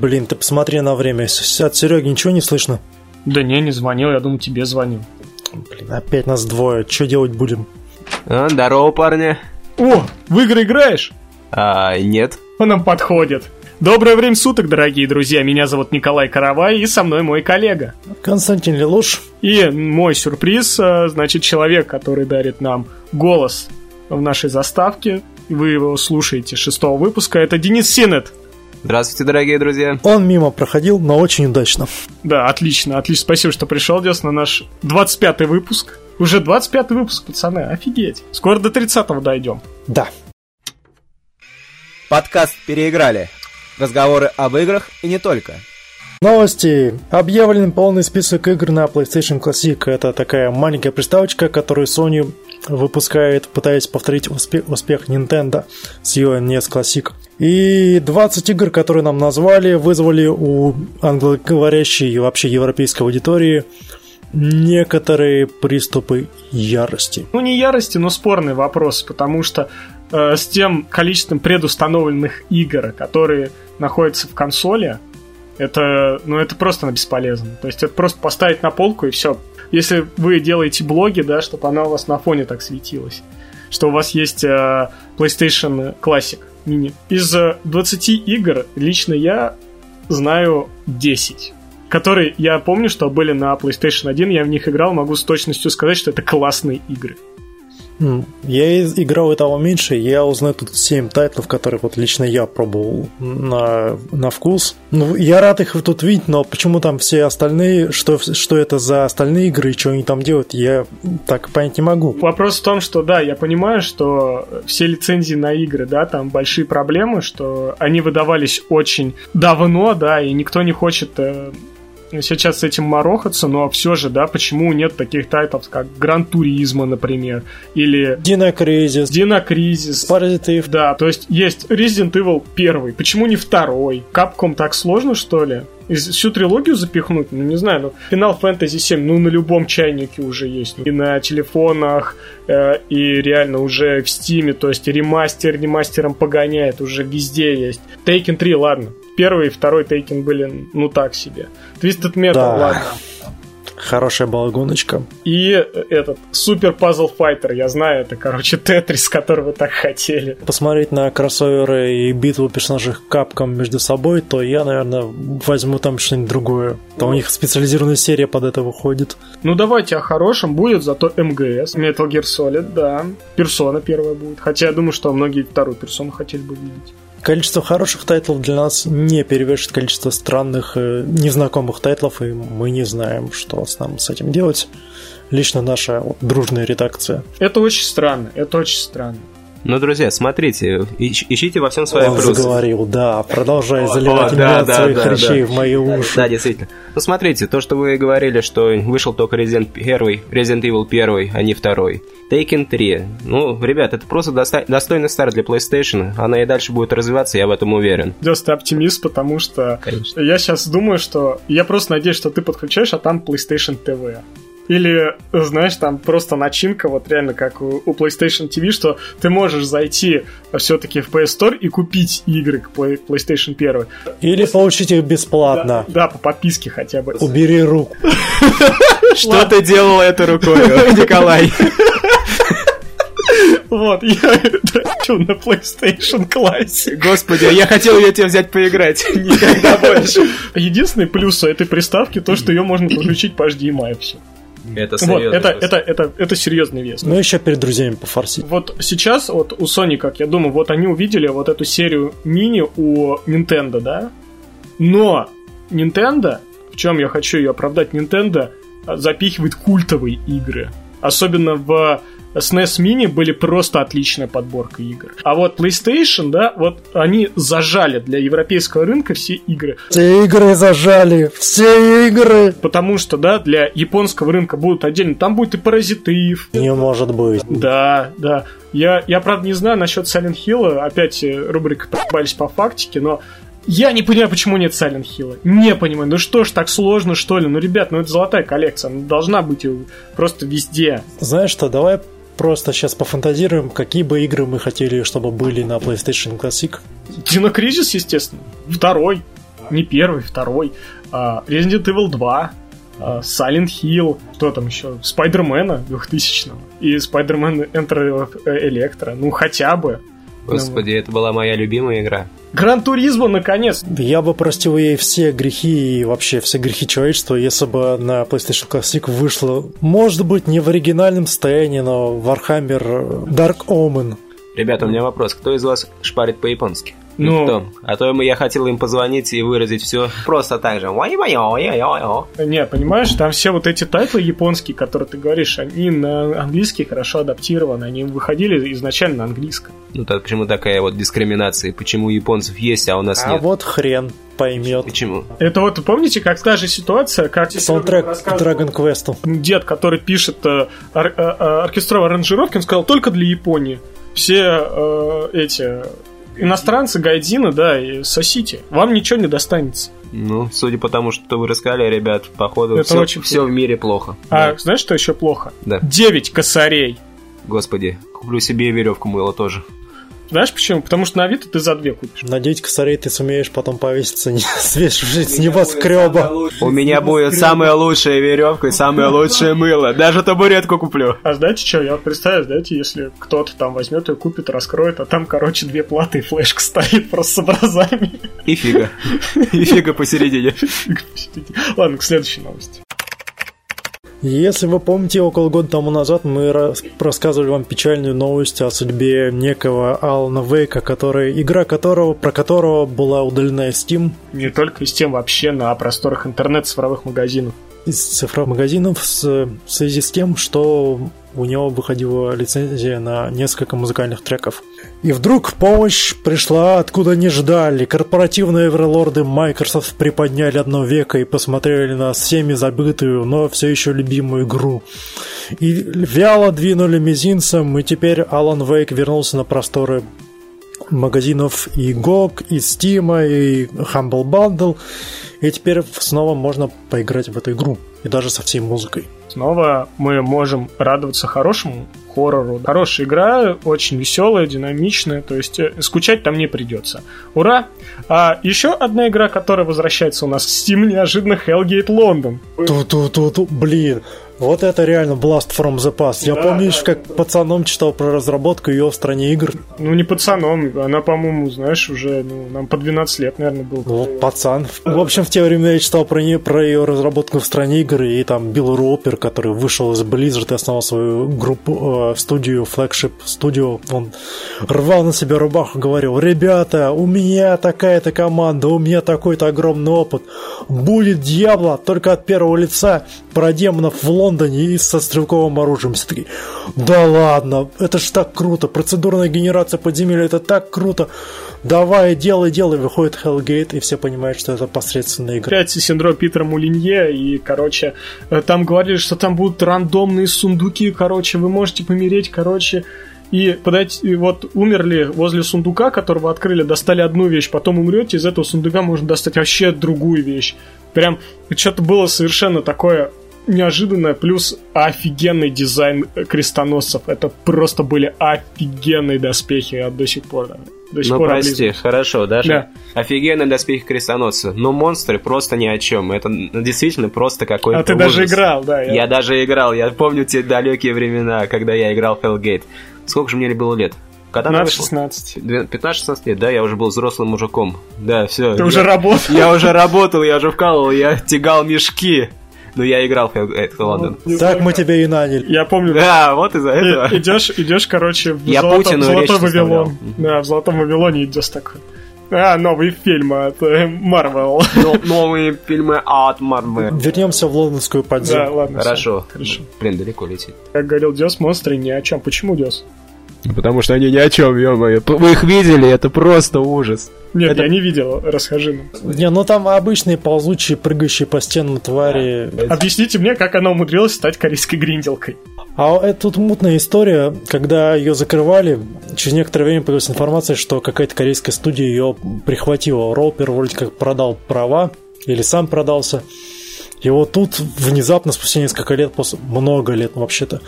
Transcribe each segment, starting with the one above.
блин, ты посмотри на время. От Сереги ничего не слышно? Да не, не звонил, я думаю, тебе звонил. Блин, опять нас двое. Что делать будем? А, здорово, парни. О, в игры играешь? А, нет. Он нам подходит. Доброе время суток, дорогие друзья. Меня зовут Николай Каравай, и со мной мой коллега. Константин Лелуш. И мой сюрприз, а, значит, человек, который дарит нам голос в нашей заставке. Вы его слушаете шестого выпуска. Это Денис Синет. Здравствуйте, дорогие друзья. Он мимо проходил, но очень удачно. Да, отлично, отлично. Спасибо, что пришел, Дес, на наш 25-й выпуск. Уже 25-й выпуск, пацаны, офигеть. Скоро до 30-го дойдем. Да. Подкаст «Переиграли». Разговоры об играх и не только. Новости. Объявлен полный список игр на PlayStation Classic. Это такая маленькая приставочка, которую Sony выпускает, пытаясь повторить успех, успех Nintendo с ее NES Classic. И 20 игр, которые нам назвали, вызвали у англоговорящей и вообще европейской аудитории некоторые приступы ярости. Ну, не ярости, но спорный вопрос, потому что э, с тем количеством предустановленных игр, которые находятся в консоли, это, ну, это просто бесполезно. То есть это просто поставить на полку и все. Если вы делаете блоги, да, чтобы она у вас на фоне так светилась, что у вас есть э, PlayStation Classic мини. Из 20 игр лично я знаю 10 которые я помню, что были на PlayStation 1, я в них играл, могу с точностью сказать, что это классные игры. Я играл этого меньше, я узнаю тут 7 тайтлов, которые вот лично я пробовал на, на вкус. Ну, я рад их тут видеть, но почему там все остальные, что, что это за остальные игры что они там делают, я так понять не могу. Вопрос в том, что да, я понимаю, что все лицензии на игры, да, там большие проблемы, что они выдавались очень давно, да, и никто не хочет э, сейчас с этим морохаться, но все же, да, почему нет таких тайтов, как Гран Туризма, например, или... Dino Crisis. Parasitive. Да, то есть есть Resident Evil первый, почему не второй? Капком так сложно, что ли? всю трилогию запихнуть, ну не знаю, ну Final Fantasy 7, ну на любом чайнике уже есть, и на телефонах, э, и реально уже в Стиме, то есть ремастер ремастером погоняет, уже везде есть. Taken 3, ладно, первый и второй Taken были ну так себе. Twisted Metal, да. ладно. Хорошая была гоночка. И этот Супер Пазл Файтер, я знаю, это, короче, Тетрис, который вы так хотели. Посмотреть на кроссоверы и битву персонажей капком между собой, то я, наверное, возьму там что-нибудь другое. То у них специализированная серия под это выходит. Ну давайте о хорошем будет, зато МГС, Metal Gear Solid, да. Персона первая будет. Хотя я думаю, что многие вторую персону хотели бы видеть количество хороших title ов для нас не перевешивает количество странных, э, незнакомых title ов, и мы не знаем, что с нам с этим делать. Лично наша вот, дружная редакция. Это очень странно, это очень странно. Ну, друзья, смотрите, ищ, ищите во всем свои Он плюсы. заговорил, да, продолжай заливать да, да, своих да, речей да. в мои уши. Да, действительно. Ну, смотрите, то, что вы говорили, что вышел только Resident, 1, Resident Evil 1, а не второй. Taken 3. Ну, ребят, это просто доста- достойный старт для PlayStation. Она и дальше будет развиваться, я в этом уверен. Just оптимист, потому что Конечно. я сейчас думаю, что... Я просто надеюсь, что ты подключаешь, а там PlayStation TV. Или, знаешь, там просто начинка, вот реально как у, у PlayStation TV, что ты можешь зайти все-таки в PS Store и купить игры к Play, PlayStation 1. Или получить их бесплатно. Да, да, по подписке хотя бы. Убери руку. Что ты делал этой рукой, Николай? Вот, я дрочу на PlayStation Classic. Господи, я хотел ее тебе взять поиграть. Никогда больше. Единственный плюс у этой приставки то, что ее можно подключить по HDMI все. Это вот, это, это, это, это серьезный вес. Ну, еще перед друзьями пофорсить. Вот сейчас вот у Sony, как я думаю, вот они увидели вот эту серию мини у Nintendo, да? Но Nintendo, в чем я хочу ее оправдать, Nintendo запихивает культовые игры. Особенно в SNES Mini были просто отличная подборка игр. А вот PlayStation, да, вот они зажали для европейского рынка все игры. Все игры зажали, все игры. Потому что, да, для японского рынка будут отдельно. Там будет и Паразитив. Не может быть. Да, да. Я, я правда, не знаю насчет Silent Hill. Опять рубрика «Побались по фактике», но я не понимаю, почему нет Silent Hill. Не понимаю. Ну что ж, так сложно, что ли? Ну, ребят, ну это золотая коллекция. Она должна быть просто везде. Знаешь что, давай просто сейчас пофантазируем, какие бы игры мы хотели, чтобы были на PlayStation Classic. Dino Crisis, естественно. Второй. не первый, второй, а Resident Evil 2, а, Silent Hill, кто там еще, Спайдермена 2000 и Спайдермен Enter Electro, ну хотя бы. Господи, это была моя любимая игра. Gran Turismo, наконец! Я бы простил ей все грехи и вообще все грехи человечества, если бы на PlayStation Classic вышло, может быть, не в оригинальном состоянии, но Warhammer Dark Omen. Ребята, у меня вопрос. Кто из вас шпарит по-японски? Ну, Никто. А то я хотел им позвонить и выразить все просто так же. Не, понимаешь, там все вот эти title ы японские, которые ты говоришь, они на английский хорошо адаптированы, они выходили изначально на английском. Ну так почему такая вот дискриминация? Почему у японцев есть, а у нас А нет? вот хрен поймет. Почему? Это вот, помните, как та же ситуация, как Саундтрек к Dragon Quest. дед, который пишет э, ор- э, э, оркестровые аранжировки, он сказал только для Японии. Все э, эти иностранцы, гайдины, да, и сосите. Вам ничего не достанется. Ну, судя по тому, что вы рассказали, ребят, походу, Это все, очень все в мире плохо. А Да. знаешь, что еще плохо? Да. Девять косарей. Господи, куплю себе веревку мыло тоже. Знаешь почему? Потому что на Авито ты за две купишь. На 9 косарей ты сумеешь потом повеситься, не свешившись с небоскреба. У меня будет самая лучшая веревка и самое лучшее мыло. Даже табуретку куплю. А знаете что, я вот представляю, знаете, если кто-то там возьмет ее, купит, раскроет, а там, короче, две платы и флешка стоит просто с образами. И фига. И фига посередине. Ладно, к следующей новости. Если вы помните, около года тому назад мы рас- рассказывали вам печальную новость о судьбе некого Алана Вейка, который, игра которого, про которого была удалена из Steam, Не только из тем вообще на просторах интернет-цифровых магазинов. Из цифровых магазинов в связи с тем, что у него выходила лицензия на несколько музыкальных треков. И вдруг помощь пришла откуда не ждали. Корпоративные эвролорды Microsoft приподняли одно веко и посмотрели на всеми забытую, но все еще любимую игру. И вяло двинули мизинцем, и теперь Alan Wake вернулся на просторы магазинов и GOG, и Steam, и Humble Bundle. И теперь снова можно поиграть в эту игру. И даже со всей музыкой. Снова мы можем радоваться хорошему хоррору. Хорошая игра, очень веселая, динамичная, то есть э, скучать там не придется. Ура! А еще одна игра, которая возвращается у нас в Steam, неожиданно Hellgate London. Ту-ту-ту-ту, блин. Вот это реально Blast from the Past. Я Да, помню, да, еще как пацаном читал про разработку ее в стране игр. Ну, не пацаном, она, по-моему, знаешь, уже, ну, нам по 12 лет, наверное, был. Ну, пацан. В общем, в те времена я читал про, нее, про ее разработку в стране игр, и там Билл Ропер, который вышел из Blizzard и основал свою группу, э, студию, флагшип студию, он рвал на себе рубаху, говорил, ребята, у меня такая-то команда, у меня такой-то огромный опыт, будет дьявола только от первого лица про демонов в Лондоне и со стрелковым оружием. Все такие, да ладно, это ж так круто, процедурная генерация подземелья, это так круто, давай, делай, делай, выходит Hellgate, и все понимают, что это посредственная игра. Опять синдром Питера Мулинье, и, короче, э, там говорили, что там будут рандомные сундуки, короче, вы можете помереть, короче, и подойти, вот умерли возле сундука, которого открыли, достали одну вещь, потом умрете, из этого сундука можно достать вообще другую вещь. Прям что-то было совершенно такое неожиданное, плюс офигенный дизайн крестоносцев. Это просто были офигенные доспехи, я до сих пор, да, до сих Ну, пор прости, облизываю. хорошо, даже Да. офигенный доспех крестоносца. Но монстры просто ни о чем. Это действительно просто какой-то А ты даже ужас. играл, да. Я даже играл. Я помню те далекие времена, когда я играл в Hellgate. Сколько же мне было лет? Когда она вышла? 15-16. Две- 15-16 лет, да, я уже был взрослым мужиком. Да, все. Ты уже работал. Я уже работал, я уже вкалывал, я тягал мешки. Но я играл в Hellgate London. Так мы тебя и наняли. Я помню, Да, вот из-за этого. Идешь, идешь, короче, в Я золотом, Путину золотой речь Вавилон. Да, в золотом Вавилоне идешь такой. А, новый фильм от э, Марвел. Но- Новые фильмы от Marvel. Вернемся в лондонскую Да, подземку. ладно. всё. Хорошо. Хорошо. Блин, далеко летит. Как говорил Дес, монстры ни о чем. Почему Дес? Потому что они ни о чем, ё-моё. Вы их видели, это просто ужас. Нет, Это- я не видел, расскажи нам. Не, ну там обычные ползучие, прыгающие по стенам твари. Объясните мне, как она умудрилась стать корейской гринделкой. А это тут мутная история, когда ее закрывали, через некоторое время появилась информация, что какая-то корейская студия ее прихватила. Роупер вроде как продал права, или сам продался. И вот тут внезапно, спустя несколько лет, после, много лет вообще-то,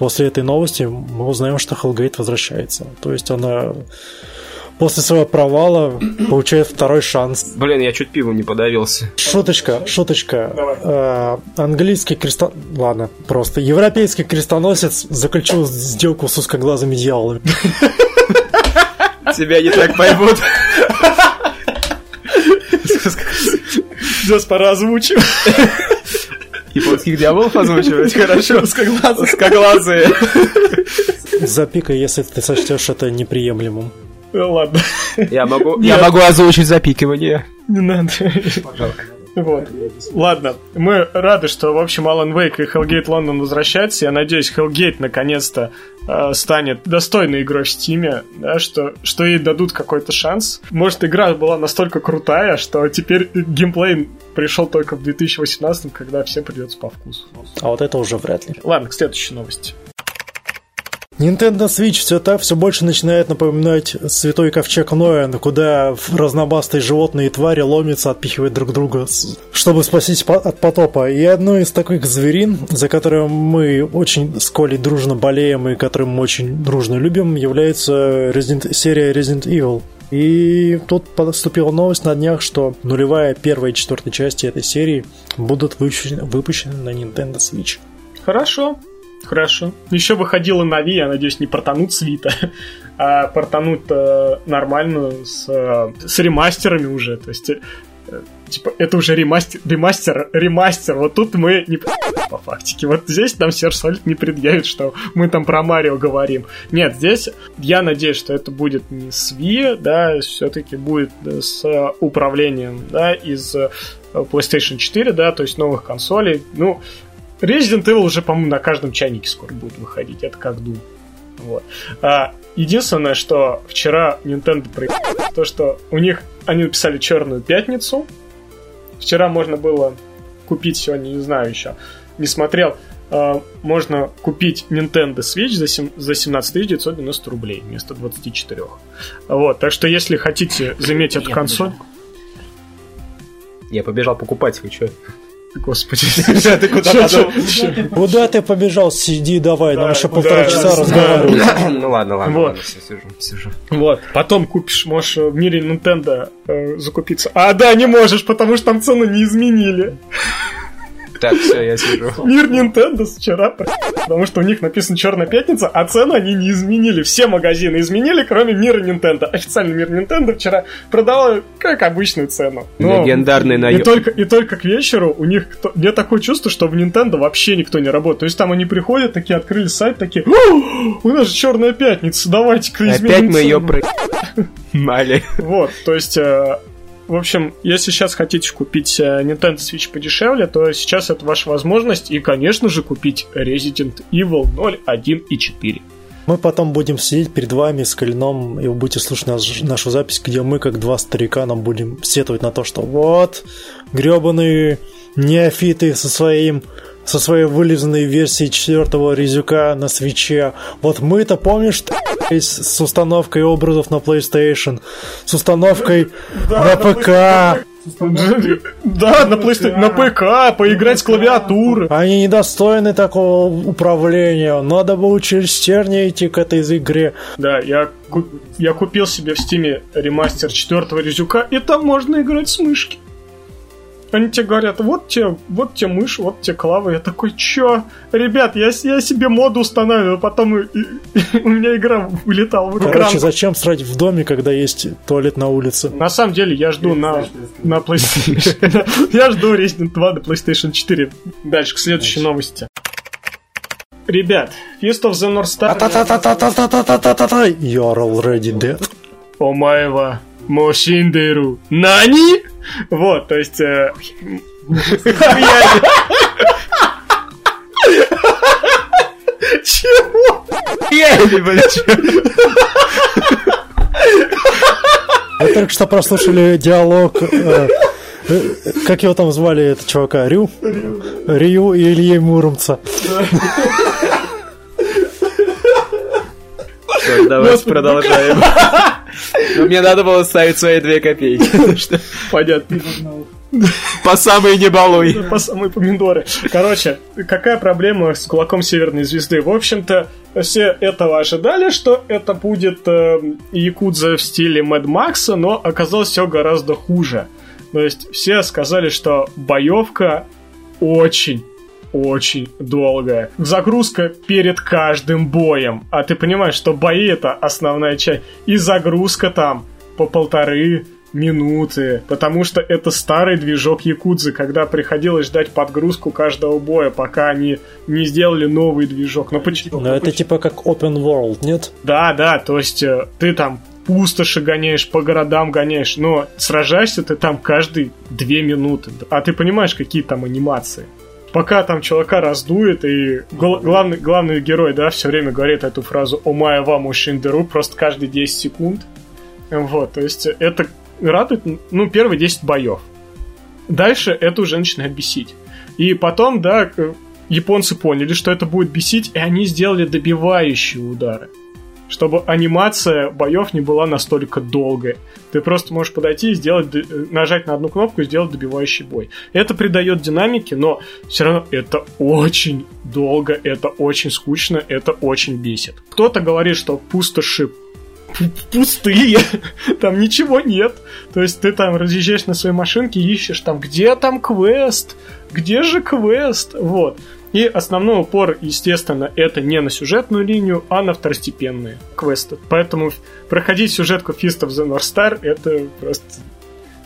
после этой новости мы узнаем, что Hellgate возвращается. То есть она после своего провала получает второй шанс. Блин, я чуть пивом не подавился. Шуточка, шуточка. Э, английский крестон... Ладно, просто. Европейский крестоносец заключил сделку с узкоглазыми дьяволами. Тебя не так поймут. Сейчас пора озвучивать. Японских дьяволов озвучивать? Хорошо. Узкоглазые. Узкоглазые. Запикай, если ты сочтешь это неприемлемым. Ну, Ладно, Я могу, я могу озвучить запикивание. не надо. Вот. Ладно, мы рады, что, в общем, Alan Wake и Hellgate London возвращаются. Я надеюсь, Hellgate наконец-то э, станет достойной игрой в Steam, да, что, что ей дадут какой-то шанс. Может, игра была настолько крутая, что теперь геймплей пришел только в 2018, когда всем придется по вкусу. А вот это уже вряд ли. Ладно, к следующей новости. Nintendo Switch все так все больше начинает напоминать святой ковчег Ноя, куда разнобастые животные и твари ломятся, отпихивают друг друга, чтобы спастись от потопа. И одной из таких зверин, за которым мы очень с Колей дружно болеем и которым мы очень дружно любим, является Resident- серия Resident Evil. И тут поступила новость на днях, что нулевая, первая и четвертая части этой серии будут выпущены, выпущены на Nintendo Switch. Хорошо, хорошо. Еще выходила на Ви, я надеюсь, не портанут с Вита, а портанут э, нормальную с, э, с ремастерами уже. То есть, э, типа, это уже ремастер, ремастер, ремастер. Вот тут мы не по фактике. Вот здесь нам Серж Солид не предъявит, что мы там про Марио говорим. Нет, здесь я надеюсь, что это будет не с Wii, да, все-таки будет с управлением, да, из PlayStation 4, да, то есть новых консолей. Ну, Resident Evil уже, по-моему, на каждом чайнике скоро будет выходить. Это как Doom. Вот. А, единственное, что вчера Nintendo проебали, то, что у них они написали Черную пятницу. Вчера можно было купить, сегодня не знаю еще, не смотрел. а, можно купить Nintendo Switch за, сем- за 17 990 рублей вместо 24. Вот, так что если хотите заметить эту консоль... Я побежал покупать, вы чё? Господи, Ты куда Куда ты побежал? Сиди давай, нам еще полтора часа разговаривать. Ну ладно, ладно, Вот. ладно, все, сижу, сижу. Вот, потом купишь, можешь в мире Nintendo э, закупиться. А, да, не можешь, потому что там цену не изменили. Так, все, я сижу. Мир Nintendo вчера, потому что у них написано Черная пятница, а цену они не изменили. Все магазины изменили, кроме мира Nintendo. Официальный мир Nintendo вчера продавал как обычную цену. Но Легендарный и наеб. только, и только к вечеру у них... кто- Мне такое чувство, что в Nintendo вообще никто не работает. То есть там они приходят, такие открыли сайт, такие... «О, У нас же Черная пятница, давайте-ка изменим Опять мы ее цену». про... Мали. Вот, то есть, э, в общем, если сейчас хотите купить э, Nintendo Switch подешевле, то сейчас это ваша возможность. И, конечно же, купить Resident Evil 0, 1 и 4. Мы потом будем сидеть перед вами с Калином, и вы будете слушать наш- нашу запись, где мы, как два старика, нам будем сетовать на то, что вот, гребаные неофиты со своим со своей вылизанной версией четвертого резюка на свече. Вот мы-то, помнишь, с установкой образов на PlayStation, с установкой на ПК. Да, на PlayStation, на ПК, поиграть с клавиатуры. Они недостойны такого управления. Надо было через терни идти к этой игре. Да, я, я купил себе в Стиме ремастер четвертого резюка, и там можно играть с мышки. Они тебе говорят, вот тебе, вот тебе мышь, вот тебе клавы. Я такой, чё? Ребят, я, я себе моду устанавливаю, а потом и, и, и, у меня игра улетала в ну, экран. Короче, зачем срать в доме, когда есть туалет на улице? На самом деле, я жду на, на PlayStation. Я жду Resident 2 на PlayStation 4. Дальше, к следующей новости. Ребят, Fist of the North Star... You're already dead. Омаева Мошиндеру. Нани? Вот, то есть... Чего? Я не. Вы только что прослушали диалог... э, э, Как его там звали, этого чувака? Рю? Рю и Ильей Муромца. Давайте продолжаем. Мне надо было ставить свои две копейки. Понятно. По самой не балуй. По самой помидоры. Короче, какая проблема с кулаком Северной Звезды? В общем-то, все этого ожидали, что это будет э, Якудза в стиле Мэд Макса, но оказалось все гораздо хуже. То есть все сказали, что боевка очень очень долгая. Загрузка перед каждым боем. А ты понимаешь, что бои это основная часть. И загрузка там по полторы минуты, потому что это старый движок Якудзы, когда приходилось ждать подгрузку каждого боя, пока они не сделали новый движок. Но почему? Но это типа как open world, нет? Да, да, то есть э, ты там пустоши гоняешь, по городам гоняешь, но сражаешься ты там каждые две минуты. А ты понимаешь, какие там анимации? Пока там чувака раздует, и гл- главный, главный герой, да, все время говорит эту фразу «Омая вам Шиндеру» просто каждые 10 секунд. Вот, то есть это радует, ну, первые 10 боев. Дальше это уже начинает бесить. И потом, да, японцы поняли, что это будет бесить, и они сделали добивающие удары. Чтобы анимация боев не была настолько долгой. Ты просто можешь подойти и сделать, нажать на одну кнопку и сделать добивающий бой. Это придает динамики, но все равно это очень долго, это очень скучно, это очень бесит. Кто-то говорит, что пустоши пустые, там ничего нет. То есть ты там разъезжаешь на своей машинке, ищешь там, где там квест, где же квест, вот. И основной упор, естественно, это не на сюжетную линию, а на второстепенные квесты. Поэтому проходить сюжетку Fist of the North Star это просто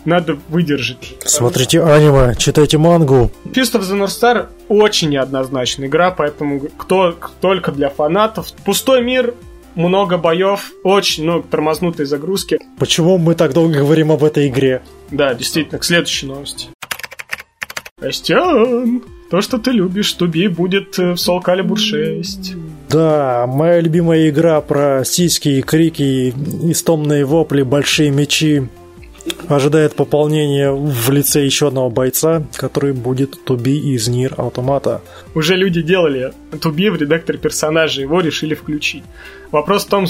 надо выдержать. Смотрите аниме, читайте мангу. Fist of the North Star очень неоднозначная игра, поэтому кто только для фанатов. Пустой мир, много боев, очень много тормознутой загрузки. Почему мы так долго говорим об этой игре? Да, действительно, к следующей новости. Костян, то, что ты любишь, Туби будет в Soul Calibur 6. Да, моя любимая игра про сиськи, крики, истомные вопли, большие мечи ожидает пополнение в лице еще одного бойца, который будет Туби из Нир Автомата. Уже люди делали Туби в редакторе персонажа, его решили включить. Вопрос в том,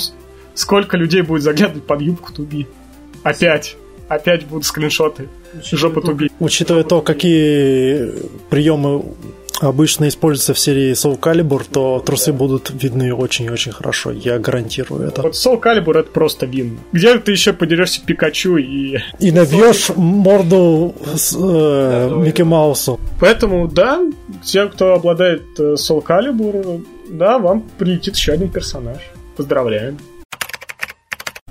сколько людей будет заглядывать под юбку Туби. Опять. Опять будут скриншоты. Жопа Туби. Учитывая то, какие приемы обычно используется в серии Soul Calibur, то трусы будут видны очень-очень хорошо. Я гарантирую это. Вот Soul Calibur это просто вин. Где ты еще подерешься Пикачу и... И набьешь морду с, э, Микки Маусу. Поэтому, да, те, кто обладает э, Soul Calibur, да, вам прилетит еще один персонаж. Поздравляем.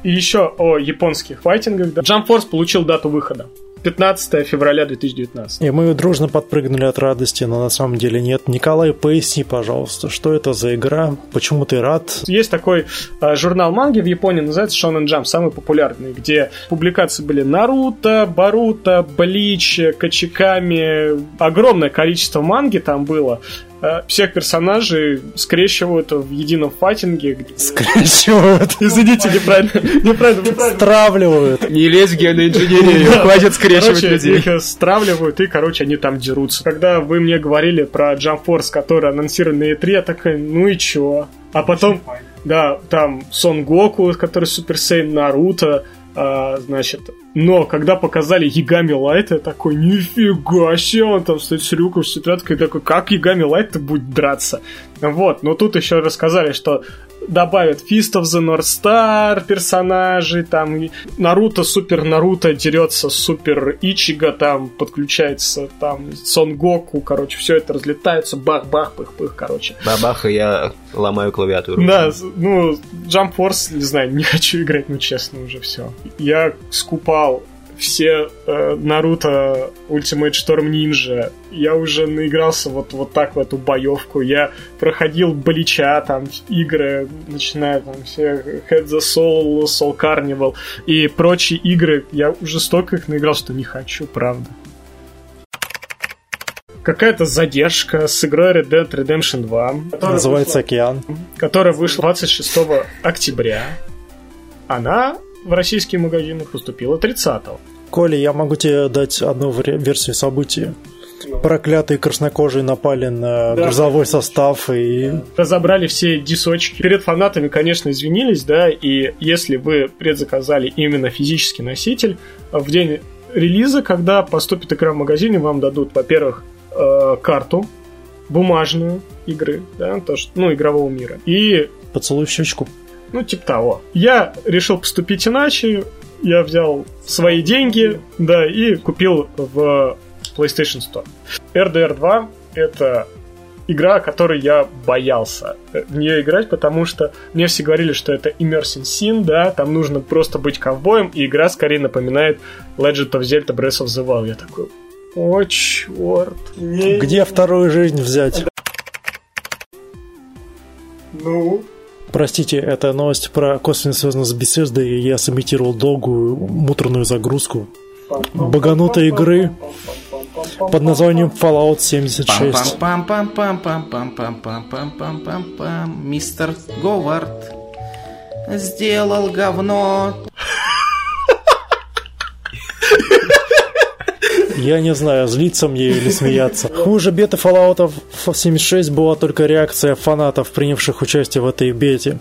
И еще о японских файтингах. Да. Jump Force получил дату выхода. 15 февраля 2019. И мы дружно подпрыгнули от радости, но на самом деле нет. Николай, поясни, пожалуйста, что это за игра, почему ты рад? Есть такой э, журнал манги в Японии, называется Shonen Jump, самый популярный, где публикации были Наруто, Баруто, Блич, Качиками, огромное количество манги там было. Э, всех персонажей скрещивают в едином файтинге. Скрещивают? Извините, неправильно. Неправильно, неправильно. Стравливают. Не лезь в геоинженерию, хватит скрещивать Короче, людей. их стравливают, и, короче, они там дерутся. Когда вы мне говорили про Jump Force, который анонсирован на E3, я такая, ну и чё? А потом, да, там Сон Гоку, который Супер Сейн, Наруто, а, значит, но когда показали Ягами Лайт, я такой, нифига себе, он там стоит с рюком, с тетрадкой, такой, как Ягами Лайт-то будет драться? Вот, но тут еще рассказали, что добавят Fist of the North Star персонажей, там Наруто, Супер Наруто дерется с Супер Ичига, там подключается там Сон Гоку, короче, все это разлетается, бах-бах, пых-пых, короче. Бабах, и я ломаю клавиатуру. Да, ну, Jump Force, не знаю, не хочу играть, ну, честно, уже все. Я скупал все э, Наруто Ultimate Storm Ninja. Я уже наигрался вот, вот так в эту боевку. Я проходил Блича, там, игры, начиная там все Head the Soul, Soul Carnival и прочие игры. Я уже столько их наиграл, что не хочу, правда. Какая-то задержка с игрой Red Dead Redemption 2. Называется «Океан». Которая вышла 26 октября. Она в российские магазины поступила 30-го. Коля, я могу тебе дать одну версию событий. Проклятые краснокожие напали на Да. грузовой состав и... Разобрали все дисочки. Перед фанатами, конечно, извинились, да, и если вы предзаказали именно физический носитель, в день релиза, когда поступит игра в магазине, вам дадут, во-первых, э, карту бумажную игры, да, то, что, ну, игрового мира. И Поцелуй в щечку. ну, типа того. Я решил поступить иначе. Я взял свои деньги, да, и купил в PlayStation Store. RDR 2 — это игра, о которой я боялся э, в нее играть, потому что мне все говорили, что это immersive sim, да, там нужно просто быть ковбоем, и игра скорее напоминает Legend of Zelda Breath of the Wild. Я такой, о, черт. не- Где вторую жизнь взять? Ну, Простите, эта новость про косвенно связанную с беседой, и я сымитировал долгую муторную загрузку баганутой игры под названием Fallout 76. Мистер Говард сделал говно. Я не знаю, злиться мне или смеяться. Хуже беты Fallout 76 была только реакция фанатов, принявших участие в этой бете.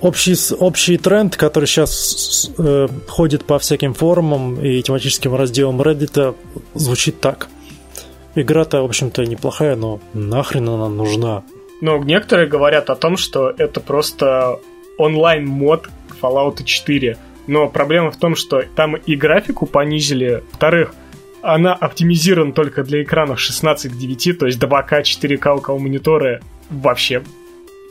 Общий, общий тренд, который сейчас э, ходит по всяким форумам и тематическим разделам Reddit, звучит так. Игра-то, в общем-то, неплохая, но нахрен она нужна? Но некоторые говорят о том, что это просто онлайн-мод Fallout 4. Но проблема в том, что там и графику понизили. Во-вторых, она оптимизирована только для экранов 16 к 9, то есть 2К, 4К у кого мониторы вообще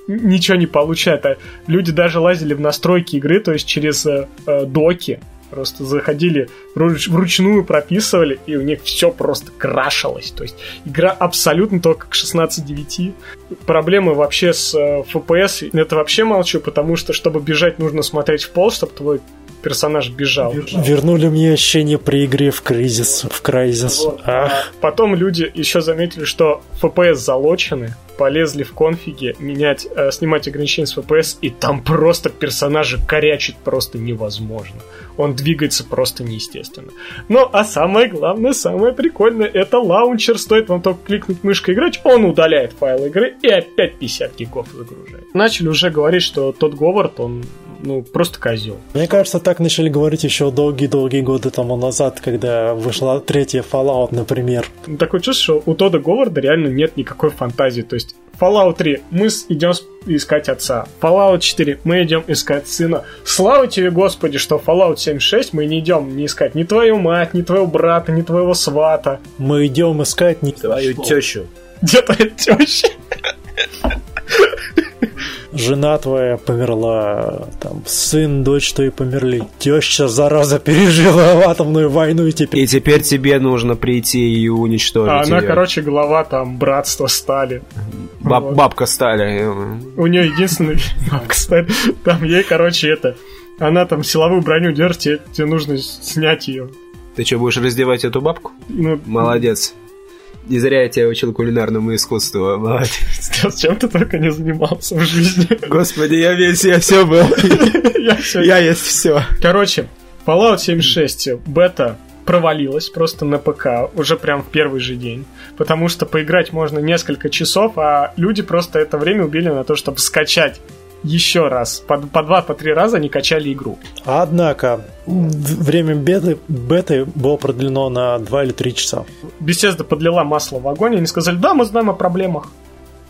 ничего не получают. А люди даже лазили в настройки игры, то есть через э, э, доки. Просто заходили, вруч- вручную прописывали, и у них все просто крашилось. То есть игра абсолютно только к 16.9. Проблемы вообще с э, FPS, это вообще молчу, потому что, чтобы бежать, нужно смотреть в пол, чтобы твой персонаж бежал. Вернули мне ощущение при игре в Кризис. В Крайзис. Вот. Ах. А потом люди еще заметили, что FPS залочены, полезли в конфиги менять, э, снимать ограничения с FPS, и там просто персонажа корячит просто невозможно. Он двигается просто неестественно. Ну, а самое главное, самое прикольное, это лаунчер. Стоит вам только кликнуть мышкой играть, он удаляет файл игры и опять 50 гигов загружает. Начали уже говорить, что тот Говард, он ну, просто козел. Мне кажется, так начали говорить еще долгие-долгие годы тому назад, когда вышла третья Fallout, например. Ну, Такое чувство, что у Тода Говарда реально нет никакой фантазии. То есть Fallout 3 мы идем искать отца. Fallout 4 мы идем искать сына. Слава тебе, Господи, что Fallout 76 мы не идем не искать ни твою мать, ни твоего брата, ни твоего свата. Мы идем искать не Твою тещу. Где твоя теща? жена твоя померла, там сын, дочь твои померли, теща, зараза, пережила атомную войну и теперь... И теперь тебе нужно прийти и уничтожить А она, её. короче, глава там братства Стали. Баб- вот. бабка Стали. У нее единственный бабка Стали. Там ей, короче, это... Она там силовую броню держит, тебе, тебе нужно снять ее. Ты что, будешь раздевать эту бабку? Ну, Молодец. Не зря я тебя учил кулинарному искусству. Молодец. с чем ты только не занимался в жизни. Господи, я весь, я все был. Я есть все. Короче, Fallout 76 бета провалилась просто на ПК уже прям в первый же день, потому что поиграть можно несколько часов, а люди просто это время убили на то, чтобы скачать еще раз. По, по два, по три раза они качали игру. Однако, время беты, беты было продлено на 2 или 3 часа. Bethesda подлила масло в огонь, и они сказали, да, мы знаем о проблемах.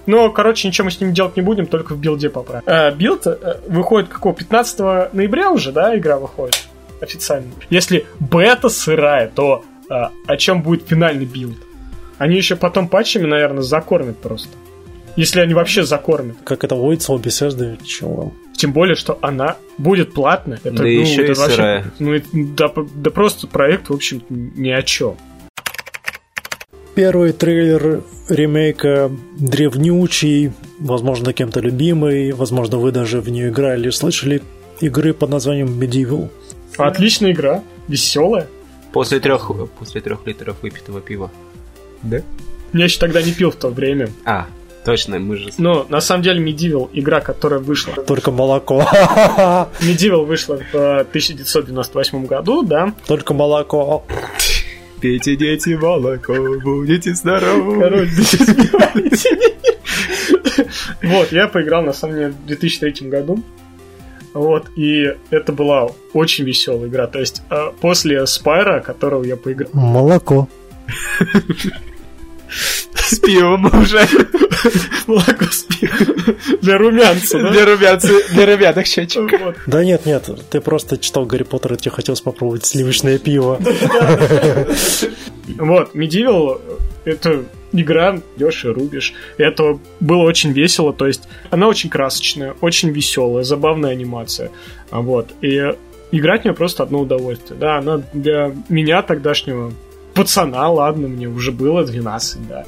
Но, короче, ничего мы с ним делать не будем, только в build е поправим. Э, build э, выходит какого? 15 ноября уже, да, игра выходит официально. Если бета сырая, то э, о чем будет финальный build? Они еще потом патчами, наверное, закормят просто. Если они вообще закормят. Как это водится у Bethesda, чего? Тем более, что она будет платной. Это, Да еще это и сырая. Ну, да, да просто проект, в общем, ни о чем. Первый трейлер ремейка древнючий, возможно, кем-то любимый, возможно, вы даже в нее играли, слышали игры под названием Medieval. Отличная игра, веселая. После трех, после трех литров выпитого пива. Да? Я еще тогда не пил в то время. А, точно, мы же... Но на самом деле Medieval, игра, которая вышла. Только молоко. Medieval вышла в э, 1998 году, да. Только молоко. Пейте, дети, молоко, будете здоровы. Короче, забивайте. Вот, я поиграл на самом деле в 2003 году. Вот, и это была очень веселая игра. То есть, э, после Спайра, которого я поиграл. Молоко. с пивом уже. Молоко с пивом. Для румянца, да? Для румянца, для румяных щечек. Вот. Да нет, нет, ты просто читал Гарри Поттер, и тебе хотелось попробовать сливочное пиво. Вот, Medieval — это игра, идешь и рубишь. Это было очень весело, то есть она очень красочная, очень веселая, забавная анимация. А Вот, и играть в нее просто одно удовольствие. Да, она для меня тогдашнего пацана, ладно, мне уже было 12, да.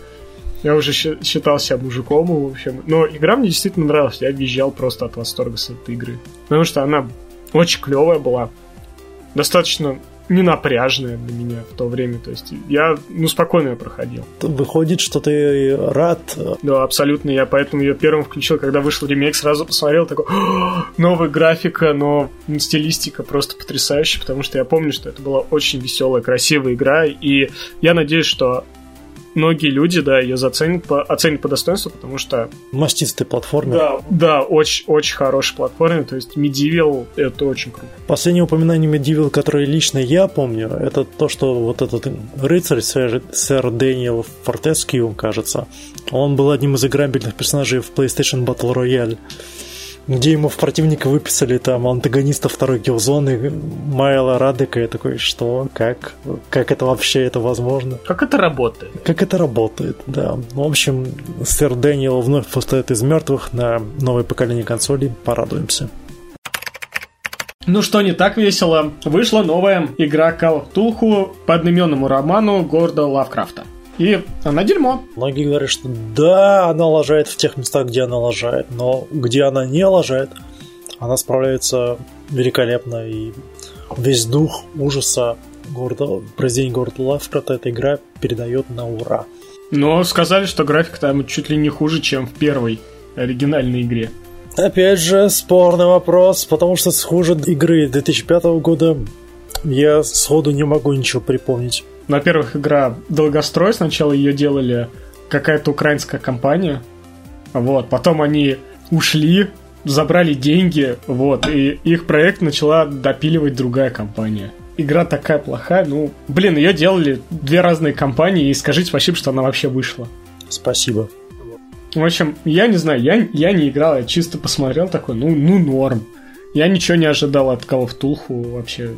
Я уже считал себя мужиком, в общем. Но игра мне действительно нравилась. Я визжал просто от восторга с этой игры. Потому что она очень клевая была. Достаточно ненапряжная для меня в то время. То есть я, ну, спокойно ее проходил. Выходит, что ты рад. Да, абсолютно. Я поэтому ее первым включил, когда вышел ремейк, сразу посмотрел, такой, «О, новая графика, но стилистика просто потрясающая, потому что я помню, что это была очень веселая, красивая игра, и я надеюсь, что многие люди, да, ее заценят по, оценят по достоинству, потому что Мастистый платформер. да, да, очень, очень хороший платформер, то есть Medieval это очень круто. Последнее упоминание Medieval, которое лично я помню, это то, что вот этот рыцарь, сэр, сэр Дэниел Фортескью, кажется, он был одним из играбельных персонажей в PlayStation Battle Royale, где ему в противника выписали там антагониста второй киллзоны Майла Радека. Я такой, что? Как? Как это вообще это возможно? Как это работает? Как это работает, да. В общем, сэр Дэниел вновь восстает из мертвых на новое поколение консолей. Порадуемся. Ну что не так весело, вышла новая игра Call of Cthulhu по одноименному роману Горда Лавкрафта. И она дерьмо. Многие говорят, что да, она лажает в тех местах, где она лажает, но где она не лажает, она справляется великолепно, и весь дух ужаса города, произведения города Лавкрафта эта игра передает на ура. Но сказали, что графика там чуть ли не хуже, чем в первой оригинальной игре. Опять же, спорный вопрос, потому что с хуже игры 2005 года я сходу не могу ничего припомнить. Во-первых, игра долгострой. Сначала ее делали какая-то украинская компания. Вот. Потом они ушли, забрали деньги. Вот. И их проект начала допиливать другая компания. Игра такая плохая. Ну, блин, ее делали две разные компании. И скажите спасибо, что она вообще вышла. Спасибо. В общем, я не знаю, я, я не играл, я чисто посмотрел такой, ну, ну норм. Я ничего не ожидал от Call of Cthulhu вообще.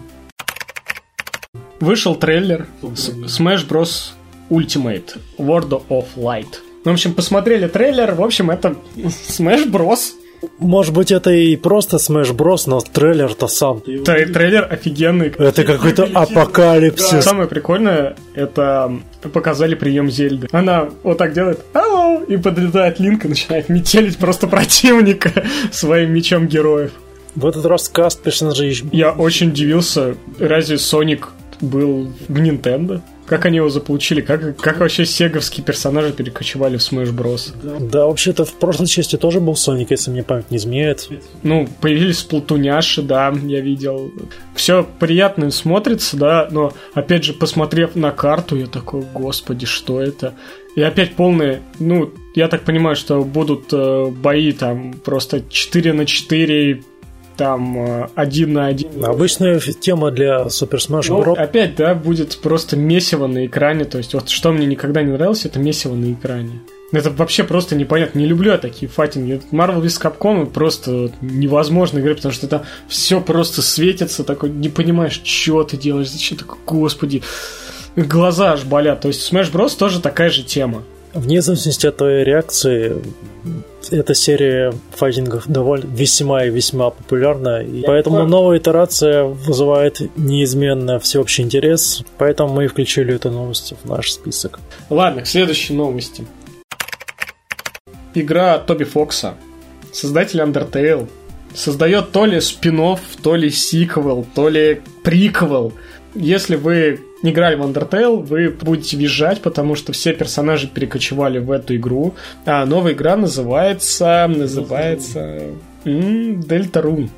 Вышел трейлер Smash Bros. Ultimate World of Light. В общем, посмотрели трейлер, в общем, это Smash Bros. Может быть, это и просто Smash Bros, но трейлер-то сам. Трей- трейлер офигенный. Это какой-то апокалипсис. Самое прикольное, это показали прием Зельды. Она вот так делает «Алло!» и подлетает Линк и начинает метелить просто противника своим мечом героев. В этот раз каст персонажей Я очень удивился, разве Соник был в Nintendo? Как они его заполучили? Как, как вообще сеговские персонажи перекочевали в Smash Bros? Да, вообще-то в прошлой части тоже был Соник, если мне память не изменяет. Ну, появились платуняши, да, я видел. Все приятно смотрится, да, но, опять же, посмотрев на карту, я такой, господи, что это? И опять полные, ну, я так понимаю, что будут э, бои там просто 4 на 4, там э, 1 на 1. Обычная тема для Super Smash Ну, Bros. опять, да, будет просто месиво на экране. То есть, вот что мне никогда не нравилось, это месиво на экране. Это вообще просто непонятно. Не люблю я такие файтинги. Marvel vs. Capcom просто невозможно играть, потому что там все просто светится, такой не понимаешь, что ты делаешь, зачем такой, господи. Глаза аж болят. То есть Smash Bros. тоже такая же тема. Вне зависимости от твоей реакции, эта серия файтингов довольно весьма и весьма популярна, и поэтому новая итерация вызывает неизменно всеобщий интерес, поэтому мы и включили эту новость в наш список. Ладно, к следующей новости. Игра Тоби Фокса, создатель Undertale, создает то ли спин то ли сиквел, то ли приквел. Если вы играли в Undertale, вы будете визжать, потому что все персонажи перекочевали в эту игру. А новая игра называется... Называется... м, Deltarune.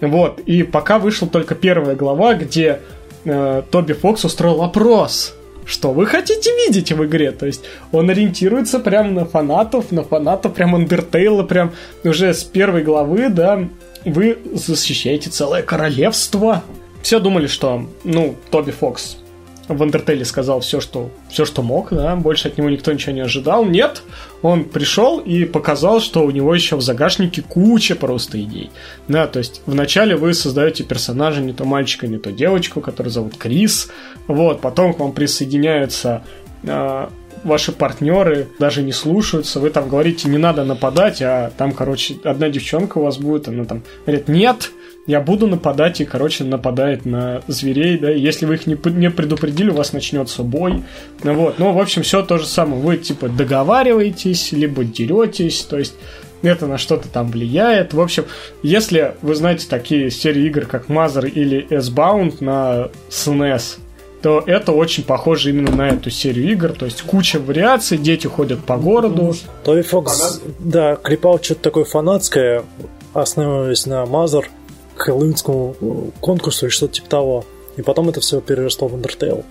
Вот, и пока вышла только первая глава, где э, Тоби Фокс устроил опрос. Что вы хотите видеть в игре? То есть он ориентируется прям на фанатов, на фанатов прям Undertale, прям уже с первой главы, да, вы защищаете целое королевство. Все думали, что, ну, Тоби Фокс в Undertale сказал все, что, все, что мог, да, больше от него никто ничего не ожидал. Нет, он пришел и показал, что у него еще в загашнике куча просто идей. Да, то есть вначале вы создаете персонажа, не то мальчика, не то девочку, который зовут Крис, вот, потом к вам присоединяются э, ваши партнеры даже не слушаются, вы там говорите, не надо нападать, а там, короче, одна девчонка у вас будет, она там говорит, нет, я буду нападать, и, короче, нападает на зверей, да, если вы их не, не предупредили, у вас начнется бой, ну вот, ну, в общем, все то же самое, вы, типа, договариваетесь, либо деретесь, то есть это на что-то там влияет. В общем, если вы знаете такие серии игр, как Mother или S-Bound на SNES, то это очень похоже именно на эту серию игр. То есть куча вариаций, дети ходят по городу. Тоби Фокс, да, клепал что-то такое фанатское, основываясь на Mother, к хэллоуинскому конкурсу или что-то типа того. И потом это все переросло в Undertale.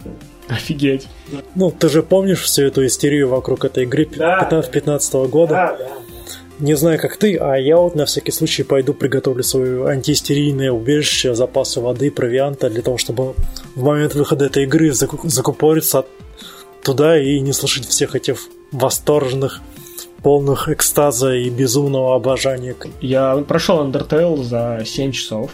Офигеть. Ну, ты же помнишь всю эту истерию вокруг этой игры да. 15 года? Да, да. Не знаю, как ты, а я вот на всякий случай пойду приготовлю свое антиистерийное убежище, запасы воды, провианта, для того, чтобы в момент выхода этой игры закупориться туда и не слышать всех этих восторженных, полных экстаза и безумного обожания. Я прошел Undertale за 7 часов.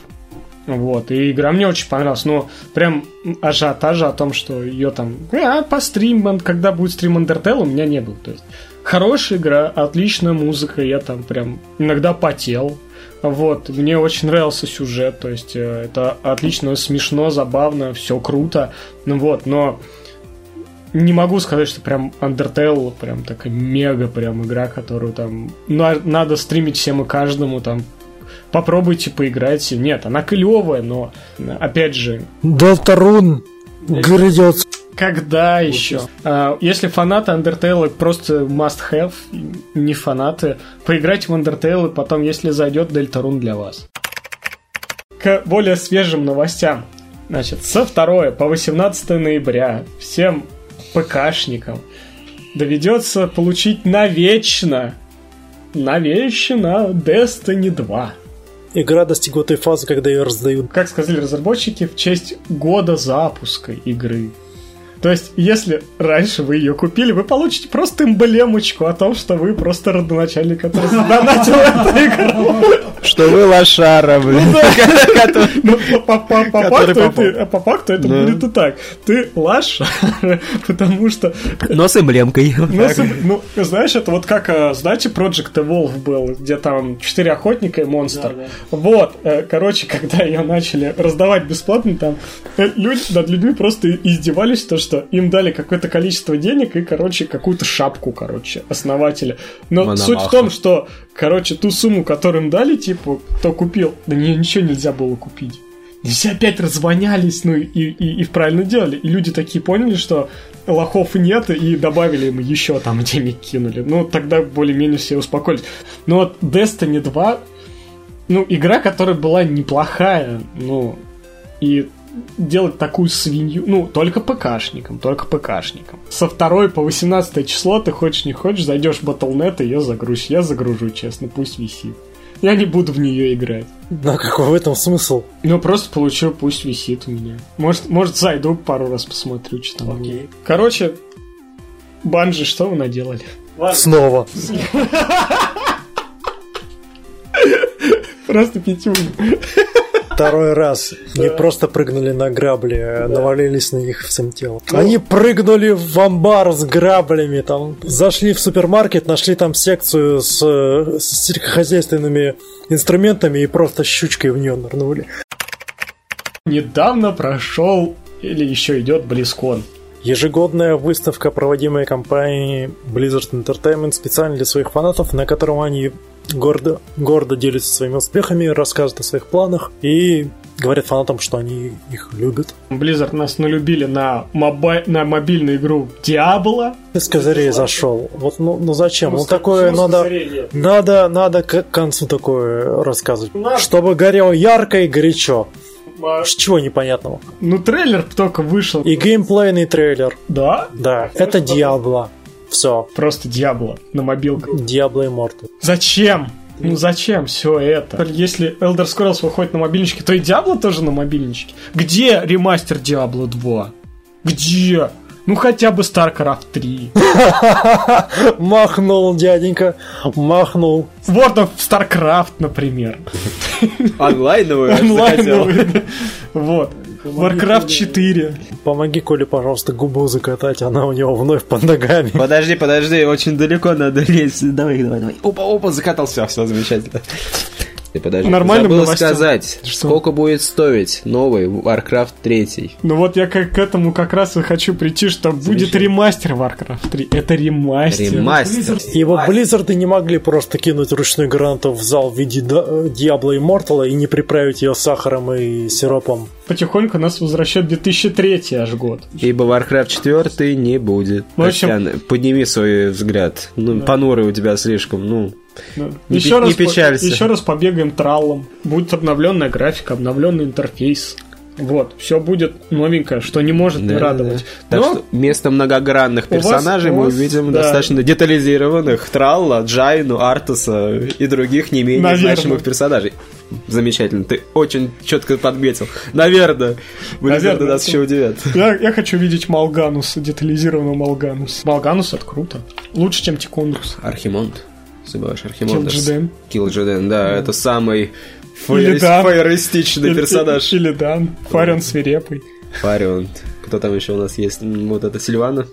Вот, и игра мне очень понравилась, но прям ажиотажа о том, что ее там, а, по стримам, когда будет стрим Undertale, у меня не было. То есть Хорошая игра, отличная музыка, я там прям иногда потел. Вот, мне очень нравился сюжет, то есть э, это отлично, смешно, забавно, все круто. Ну вот, но не могу сказать, что прям Undertale прям такая мега прям игра, которую там на, надо стримить всем и каждому там попробуйте поиграть. Нет, она клевая, но опять же... Делтарун грядет. Когда еще? А, если фанаты Undertale просто must have, не фанаты, поиграйте в Undertale, и потом, если зайдет, Дельтарун для вас. К более свежим новостям. Значит, со 2 по 18 ноября всем ПКшникам доведется получить навечно, навечно Destiny 2. Игра достигла той фазы, когда ее раздают. Как сказали разработчики, в честь года запуска игры. То есть, если раньше вы ее купили, вы получите просто эмблемочку о том, что вы просто родоначальник, который задонатил эту игру. Что вы лошара, блин. Ну, по факту это будет и так. Ты лошара, потому что... Но с эмблемкой. Ну, знаешь, это вот как, э, знаете, Project Evolve был, где там четыре охотника и монстр. Вот, э, короче, когда ее начали раздавать бесплатно, там э, люди над людьми просто издевались, то, что им дали какое-то количество денег и, короче, какую-то шапку, короче, основателя. Но суть в том, что, короче, ту сумму, которую им дали, типа, кто купил, да не, ничего нельзя было купить. И все опять развонялись, ну и, и, и правильно делали. И люди такие поняли, что лохов нет, и добавили им еще там денег кинули. Ну, тогда более-менее все успокоились. Но вот Destiny 2, ну, игра, которая была неплохая, ну, и делать такую свинью, ну, только ПКшникам, только ПКшникам. Со 2 по 18 число ты хочешь не хочешь, зайдешь в Battle.net и ее загрузишь. Я загружу, честно, пусть висит. Я не буду в нее играть. Да какой в этом смысл? Ну, просто получу, пусть висит у меня. Может, может зайду пару раз посмотрю, что там. Окей. Короче, Банжи, что вы наделали? Снова. Просто пятюню второй раз не просто прыгнули на грабли, а навалились на них всем телом. Они прыгнули в амбар с граблями, там зашли в супермаркет, нашли там секцию с, с сельскохозяйственными инструментами и просто щучкой в нее нырнули. Недавно прошел или еще идет Близкон. Ежегодная выставка, проводимая компанией Blizzard Entertainment специально для своих фанатов, на котором они гордо, гордо делятся своими успехами, рассказывают о своих планах и говорят фанатам, что они их любят. Blizzard нас налюбили на, моби... на мобильную игру Diablo. Из козырей зашел. Вот, ну, ну зачем? Ну, ну такое надо, надо, надо к концу такое рассказывать. Надо. Чтобы горело ярко и горячо. А... Чего непонятного? Ну, трейлер только вышел. И геймплейный трейлер. Да? Да. Это Диабло. Все. Просто Диабло на мобилках. Диабло и Морту. Зачем? Ну зачем все это? Если Elder Scrolls выходит на мобильничке, то и Diablo тоже на мобильничке. Где ремастер Diablo 2? Где? Ну хотя бы StarCraft 3. Махнул, дяденька, махнул. World of StarCraft, например. Онлайновую да. Вот. Warcraft 4. Помоги Коле, пожалуйста, губу закатать, она у него вновь под ногами. Подожди, подожди, очень далеко надо лезть. Давай, давай, давай. Опа, опа, закатал, все, все замечательно. Ты подожди, Нормальным забыл новостям. сказать, Что? сколько будет стоить новый Warcraft 3. Ну вот я как к этому как раз и хочу прийти, что будет ремастер Warcraft 3. Это ремастер. Ремастер. Его Близзарды не могли просто кинуть ручную гранату в зал в виде Диабло Immortal и не приправить ее сахаром и сиропом. Потихоньку нас возвращает 2003 аж год. Ибо Warcraft 4 не будет. В общем- Костян, подними свой взгляд. Ну, понурый у тебя слишком, ну. Да. Не еще, пе- раз не печалься. еще раз побегаем траллом. Будет обновленная графика, обновленный интерфейс. Вот, все будет новенькое, что не может не да, радовать. да. Так Но что вместо многогранных вас- персонажей у мы вас, увидим да. достаточно детализированных Тралла, Джайну, Артуса и других не менее Наверное. значимых персонажей. Замечательно, ты очень четко подметил. Наверное, Наверное, нас еще удивят. я, я хочу видеть Малгануса, детализированного Малгануса. Малганус это круто. Лучше, чем Тикондрус. Архимонд. Забываешь, Архимонд. Килджиден. Килджиден, да, это самый да. фаеристичный персонаж. Или Дан. Фарион свирепый. Фарион. Кто там еще у нас есть? Вот это Сильвана?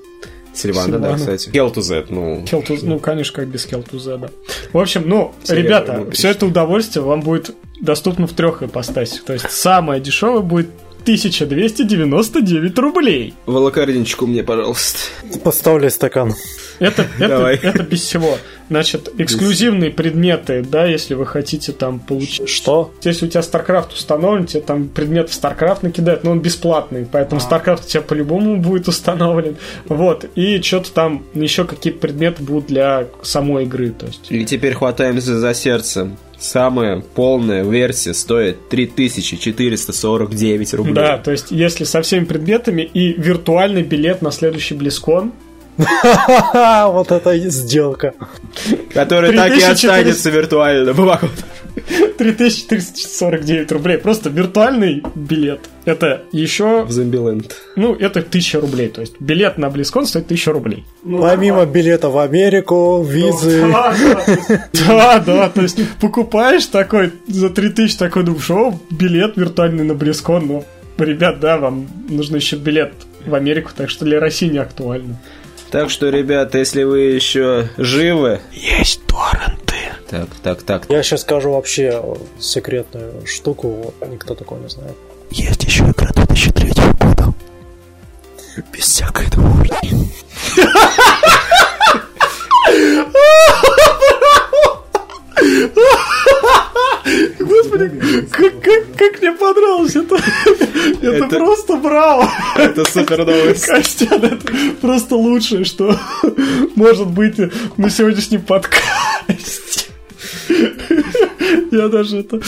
Сильвана, да, Сильвана. кстати. Kill to Z, ну... Келтуз, ну, конечно, как без да. В общем, ну, Серебряный ребята, все это удовольствие вам будет доступно в трех ипостасях. То есть самое дешевое будет 1299 рублей. Волокординчику мне, пожалуйста. Поставляй стакан. Это, это, Давай. это без всего. Значит, эксклюзивные предметы, да, если вы хотите там получить. Что? Если у тебя StarCraft установлен, тебе там предмет в StarCraft накидают, но он бесплатный, поэтому StarCraft у тебя по-любому будет установлен. Вот, и что-то там, еще какие-то предметы будут для самой игры, то есть. И теперь хватаемся за сердце. Самая полная версия стоит 3449 рублей. Да, то есть, если со всеми предметами и виртуальный билет на следующий Близкон, вот это сделка. Который так и 3400. останется виртуально. Вот. 3449 рублей. Просто виртуальный билет. Это еще, В Зомбиленд. ну, это 1000 рублей. То есть, билет на Близкон стоит 1000 рублей. Помимо билета в Америку, визы. Да, да, то есть покупаешь такой за 3000 такой, думаешь, о, билет виртуальный на Близкон, ну, ребят, да, вам нужно еще билет в Америку, так что для России не актуально. Так что, ребята, если вы еще живы... Есть торренты. Так, так, так. Я сейчас скажу вообще секретную штуку, никто такого не знает. Есть еще игра 2003 года. Без всякой дворни. Господи, как, как, как мне понравилось это. Это, Это- просто браво. Это супер новость. Костян, это просто лучшее, что может быть на сегодняшнем подкасте. Я даже это...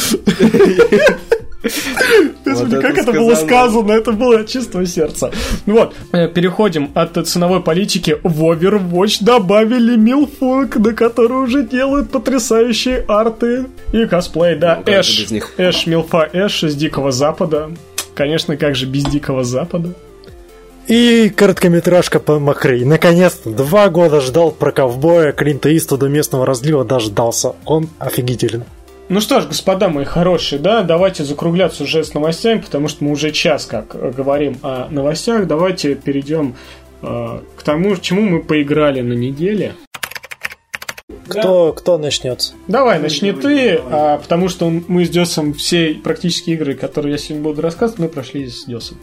Господи, Вот как это это было сказано. это было от чистого сердца. Ну вот, э, переходим от ценовой политики. В Overwatch добавили милфок, на который уже делают потрясающие арты и косплей. Да, Ну, Эш? Эш, милфа Эш из Дикого Запада. Конечно, как же без Дикого Запада? И короткометражка по Макрей. Наконец-то, два года ждал про ковбоя Клинта Иствуда местного разлива дождался. Он офигителен. Ну что ж, господа мои хорошие, да, давайте закругляться уже с новостями, потому что мы уже час как э, говорим о новостях. Давайте перейдем э, к тому, чему мы поиграли на неделе. Кто, кто начнет? Давай, начни ты, а, потому что мы с Десом все практически игры, которые я сегодня буду рассказывать, мы прошли с Десом.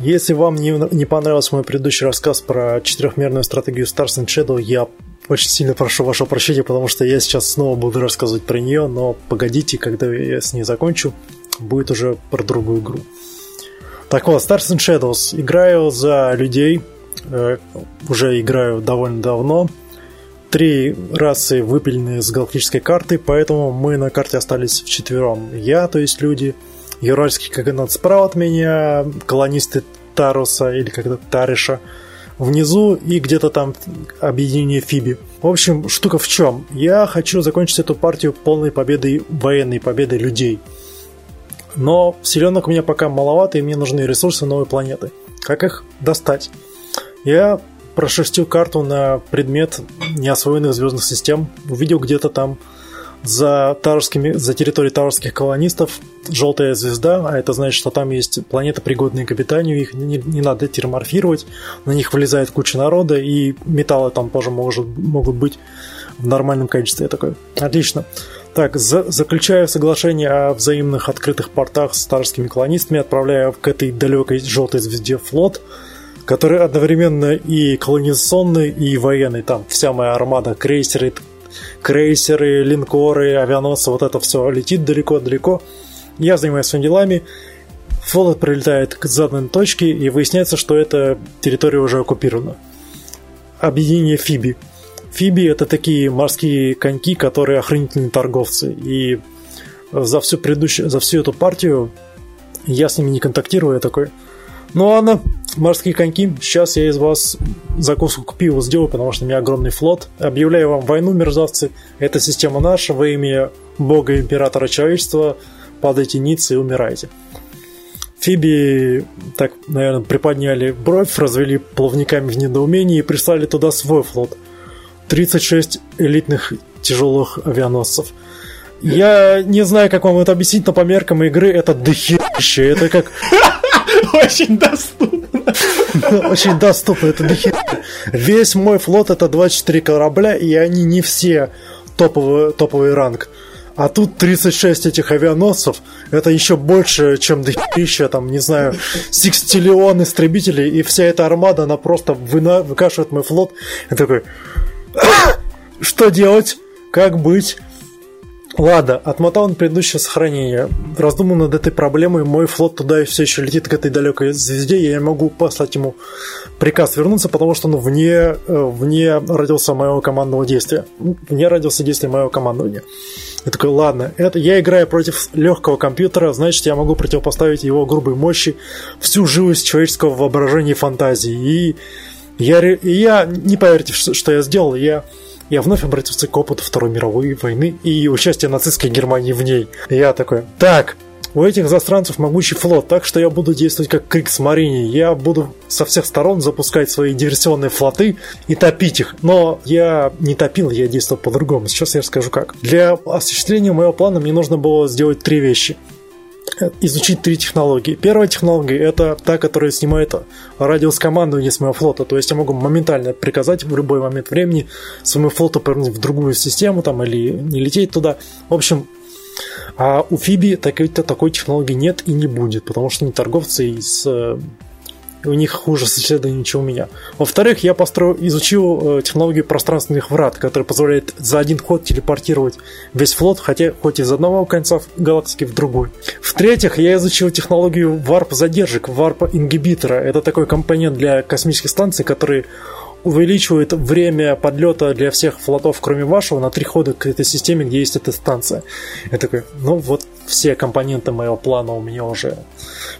Если вам не, не понравился мой предыдущий рассказ про четырехмерную стратегию Stars and Shadow, я очень сильно прошу вашего прощения, потому что я сейчас снова буду рассказывать про нее, но погодите, когда я с ней закончу, будет уже про другую игру. Так вот, Stars and Shadows. Играю за людей, э, уже играю довольно давно. Три расы выпилены с галактической карты, поэтому мы на карте остались вчетвером. Я, то есть люди, Юральский каганат справа от меня, колонисты Таруса или как-то Тариша внизу и где-то там объединение Фиби. В общем, штука в чем? Я хочу закончить эту партию полной победой, военной победой людей. Но селенок у меня пока маловато, и мне нужны ресурсы новой планеты. Как их достать? Я прошерстил карту на предмет неосвоенных звездных систем, увидел где-то там за, тарскими, за территорией тарских колонистов желтая звезда, а это значит, что там есть планеты, пригодные к обитанию, их не, не надо терморфировать, на них вылезает куча народа, и металлы там тоже может, могут быть в нормальном качестве. Я такой, отлично. Так, за, заключаю соглашение о взаимных открытых портах с тарскими колонистами, отправляю к этой далекой желтой звезде флот, который одновременно и колонизационный, и военный. Там вся моя армада, крейсеры, крейсеры, линкоры, авианосцы, вот это все летит далеко-далеко. Я занимаюсь своими делами. Флот прилетает к заданной точке, и выясняется, что эта территория уже оккупирована. Объединение Фиби. Фиби это такие морские коньки, которые охранительные торговцы. И за всю предыдущую, за всю эту партию я с ними не контактирую, я такой, ну ладно, морские коньки, сейчас я из вас закуску к пиву сделаю, потому что у меня огромный флот. Объявляю вам войну, мерзавцы. Эта система наша, во имя бога императора человечества падайте ниц и умирайте. Фиби, так, наверное, приподняли бровь, развели плавниками в недоумении и прислали туда свой флот. 36 элитных тяжелых авианосцев. Я не знаю, как вам это объяснить, но по меркам игры это дохерище. Это как Очень доступно. Очень доступно, это дохера. Весь мой флот это 24 корабля, и они не все топовый, топовый ранг. А тут 36 этих авианосцев, это еще больше, чем дохерища, там, не знаю, секстиллион истребителей, и вся эта армада, она просто вына- выкашивает мой флот. Я такой, «А! что делать? Как быть? Ладно, отмотал на предыдущее сохранение. Раздумал над этой проблемой, мой флот туда и все еще летит к этой далекой звезде, я не могу послать ему приказ вернуться, потому что ну, вне, э, вне родился моего командного действия. Вне родился действие моего командования. Я такой, ладно, это я играю против легкого компьютера, значит, я могу противопоставить его грубой мощи всю живость человеческого воображения и фантазии. И я, и я не поверите, что я сделал, я я вновь обратился к опыту Второй мировой войны и участия нацистской Германии в ней. И я такой, так, у этих засранцев могучий флот, так что я буду действовать как Крикс Марине. Я буду со всех сторон запускать свои диверсионные флоты и топить их. Но я не топил, я действовал по-другому. Сейчас я расскажу как. Для осуществления моего плана мне нужно было сделать три вещи изучить три технологии. Первая технология это та, которая снимает радиус командования с моего флота. То есть я могу моментально приказать в любой момент времени своему флоту повернуть в другую систему там, или не лететь туда. В общем, а у Фиби такой, такой технологии нет и не будет, потому что они торговцы у них хуже с исследованием, чем у меня. Во-вторых, я построил, изучил э, технологию пространственных врат, которая позволяет за один ход телепортировать весь флот, хотя хоть из одного конца галактики в другой. В-третьих, я изучил технологию варп-задержек, варп-ингибитора. Это такой компонент для космических станций, который увеличивает время подлета для всех флотов, кроме вашего, на три хода к этой системе, где есть эта станция. Я такой, ну вот все компоненты моего плана у меня уже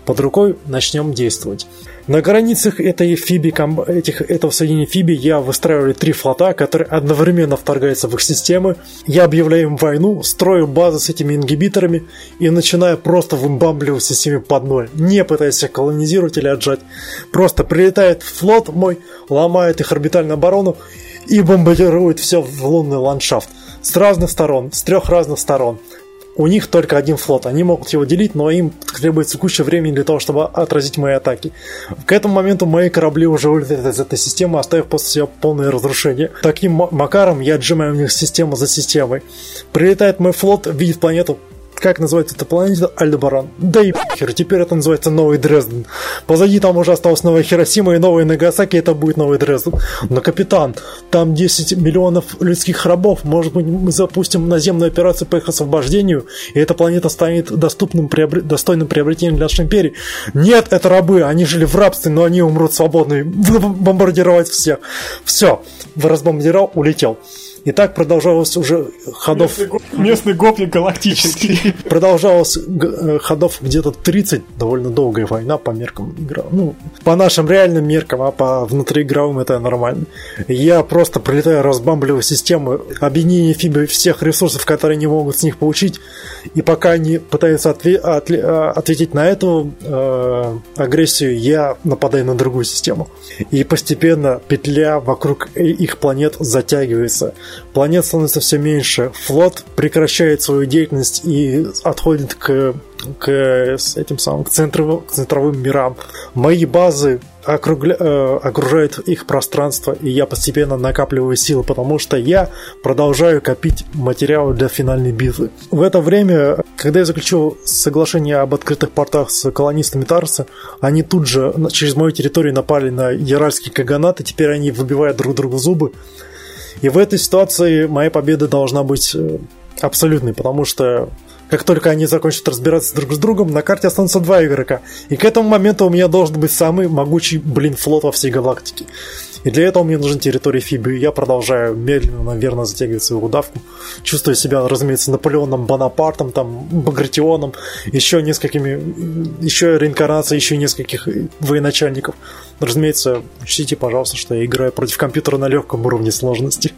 под рукой, начнем действовать. На границах этой фиби, этих, этого соединения фиби я выстраиваю три флота, которые одновременно вторгаются в их системы. Я объявляю им войну, строю базы с этими ингибиторами и начинаю просто вымбамбливать системе под ноль, не пытаясь их колонизировать или отжать. Просто прилетает флот мой, ломает их орбитальную оборону и бомбардирует все в лунный ландшафт. С разных сторон, с трех разных сторон у них только один флот. Они могут его делить, но им требуется куча времени для того, чтобы отразить мои атаки. К этому моменту мои корабли уже улетят из этой системы, оставив после себя полное разрушение. Таким макаром я отжимаю у них систему за системой. Прилетает мой флот, видит планету, как называется эта планета? Альдебаран. Да и похер, теперь это называется Новый Дрезден. Позади там уже осталась новая Хиросима и новая Нагасаки, это будет Новый Дрезден. Но, капитан, там 10 миллионов людских рабов, может быть, мы запустим наземную операцию по их освобождению, и эта планета станет доступным, приобр... достойным приобретением для нашей империи. Нет, это рабы, они жили в рабстве, но они умрут свободными. Бомбардировать всех. Все, разбомбардировал, улетел. И так продолжалось уже ходов... Местный, го- местный гопник галактический. Продолжалось э, ходов где-то 30, довольно долгая война по меркам игра. Ну, по нашим реальным меркам, а по внутриигровым это нормально. Я просто пролетаю, разбамбливаю системы, объединение фибы всех ресурсов, которые они могут с них получить, и пока они пытаются отве- отле- а, ответить на эту э, агрессию, я нападаю на другую систему. И постепенно петля вокруг э- их планет затягивается. Планет становится все меньше. Флот прекращает свою деятельность и отходит к, к этим самым к, центровым, к центровым мирам. Мои базы округля- э, окружают их пространство, и я постепенно накапливаю силы, потому что я продолжаю копить материалы для финальной битвы. В это время, когда я заключил соглашение об открытых портах с колонистами Тарса, они тут же через мою территорию напали на Яральский Каганат, и теперь они выбивают друг другу зубы. И в этой ситуации моя победа должна быть э, абсолютной, потому что как только они закончат разбираться друг с другом, на карте останутся два игрока. И к этому моменту у меня должен быть самый могучий, блин, флот во всей галактике. И для этого мне нужна территория Фиби. И я продолжаю медленно, наверное, затягивать свою удавку. Чувствую себя, разумеется, Наполеоном Бонапартом, там, Багратионом, еще несколькими, еще реинкарнацией, еще нескольких военачальников. Разумеется, учтите, пожалуйста, что я играю против компьютера на легком уровне сложности.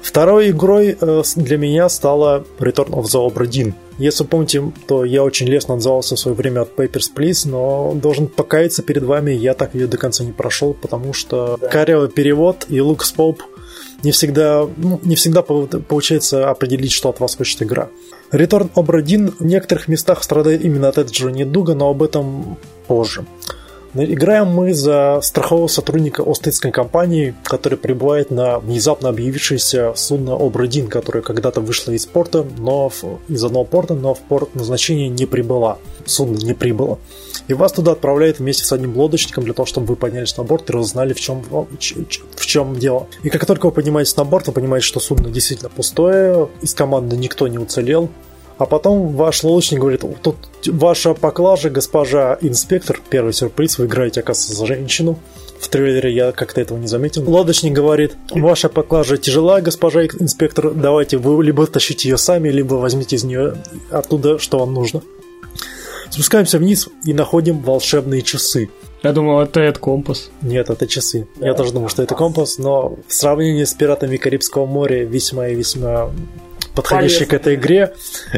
Второй игрой э, для меня стала Return of the Obra Dinn. Если помните, то я очень лестно отзывался в свое время от Papers, Please, но должен покаяться перед вами, я так ее до конца не прошел, потому что корявый перевод и Лукас Поп не всегда, ну, не всегда пол- получается определить, что от вас хочет игра. Return Obra Dinn в некоторых местах страдает именно от этого же недуга, но об этом позже. Играем мы за страхового сотрудника Остинской компании, который прибывает на внезапно объявившееся судно Обрадин, которое когда-то вышло из порта, но в- из одного порта, но в порт назначения не прибыла. Судно не прибыло. И вас туда отправляют вместе с одним лодочником для того, чтобы вы поднялись на борт и разузнали, в чем, в чем дело. И как только вы поднимаетесь на борт, вы понимаете, что судно действительно пустое, из команды никто не уцелел, а потом ваш лодочник говорит, тут ваша поклажа, госпожа инспектор, первый сюрприз, вы играете, оказывается, за женщину. В трейлере я как-то этого не заметил. Лодочник говорит, ваша поклажа тяжела, госпожа инспектор, давайте вы либо тащите ее сами, либо возьмите из нее оттуда, что вам нужно. Спускаемся вниз и находим волшебные часы. Я думал, это Эд Компас. Нет, это часы. Я тоже думал, что это компас, но в сравнении с пиратами Карибского моря весьма и весьма подходящий к этой игре.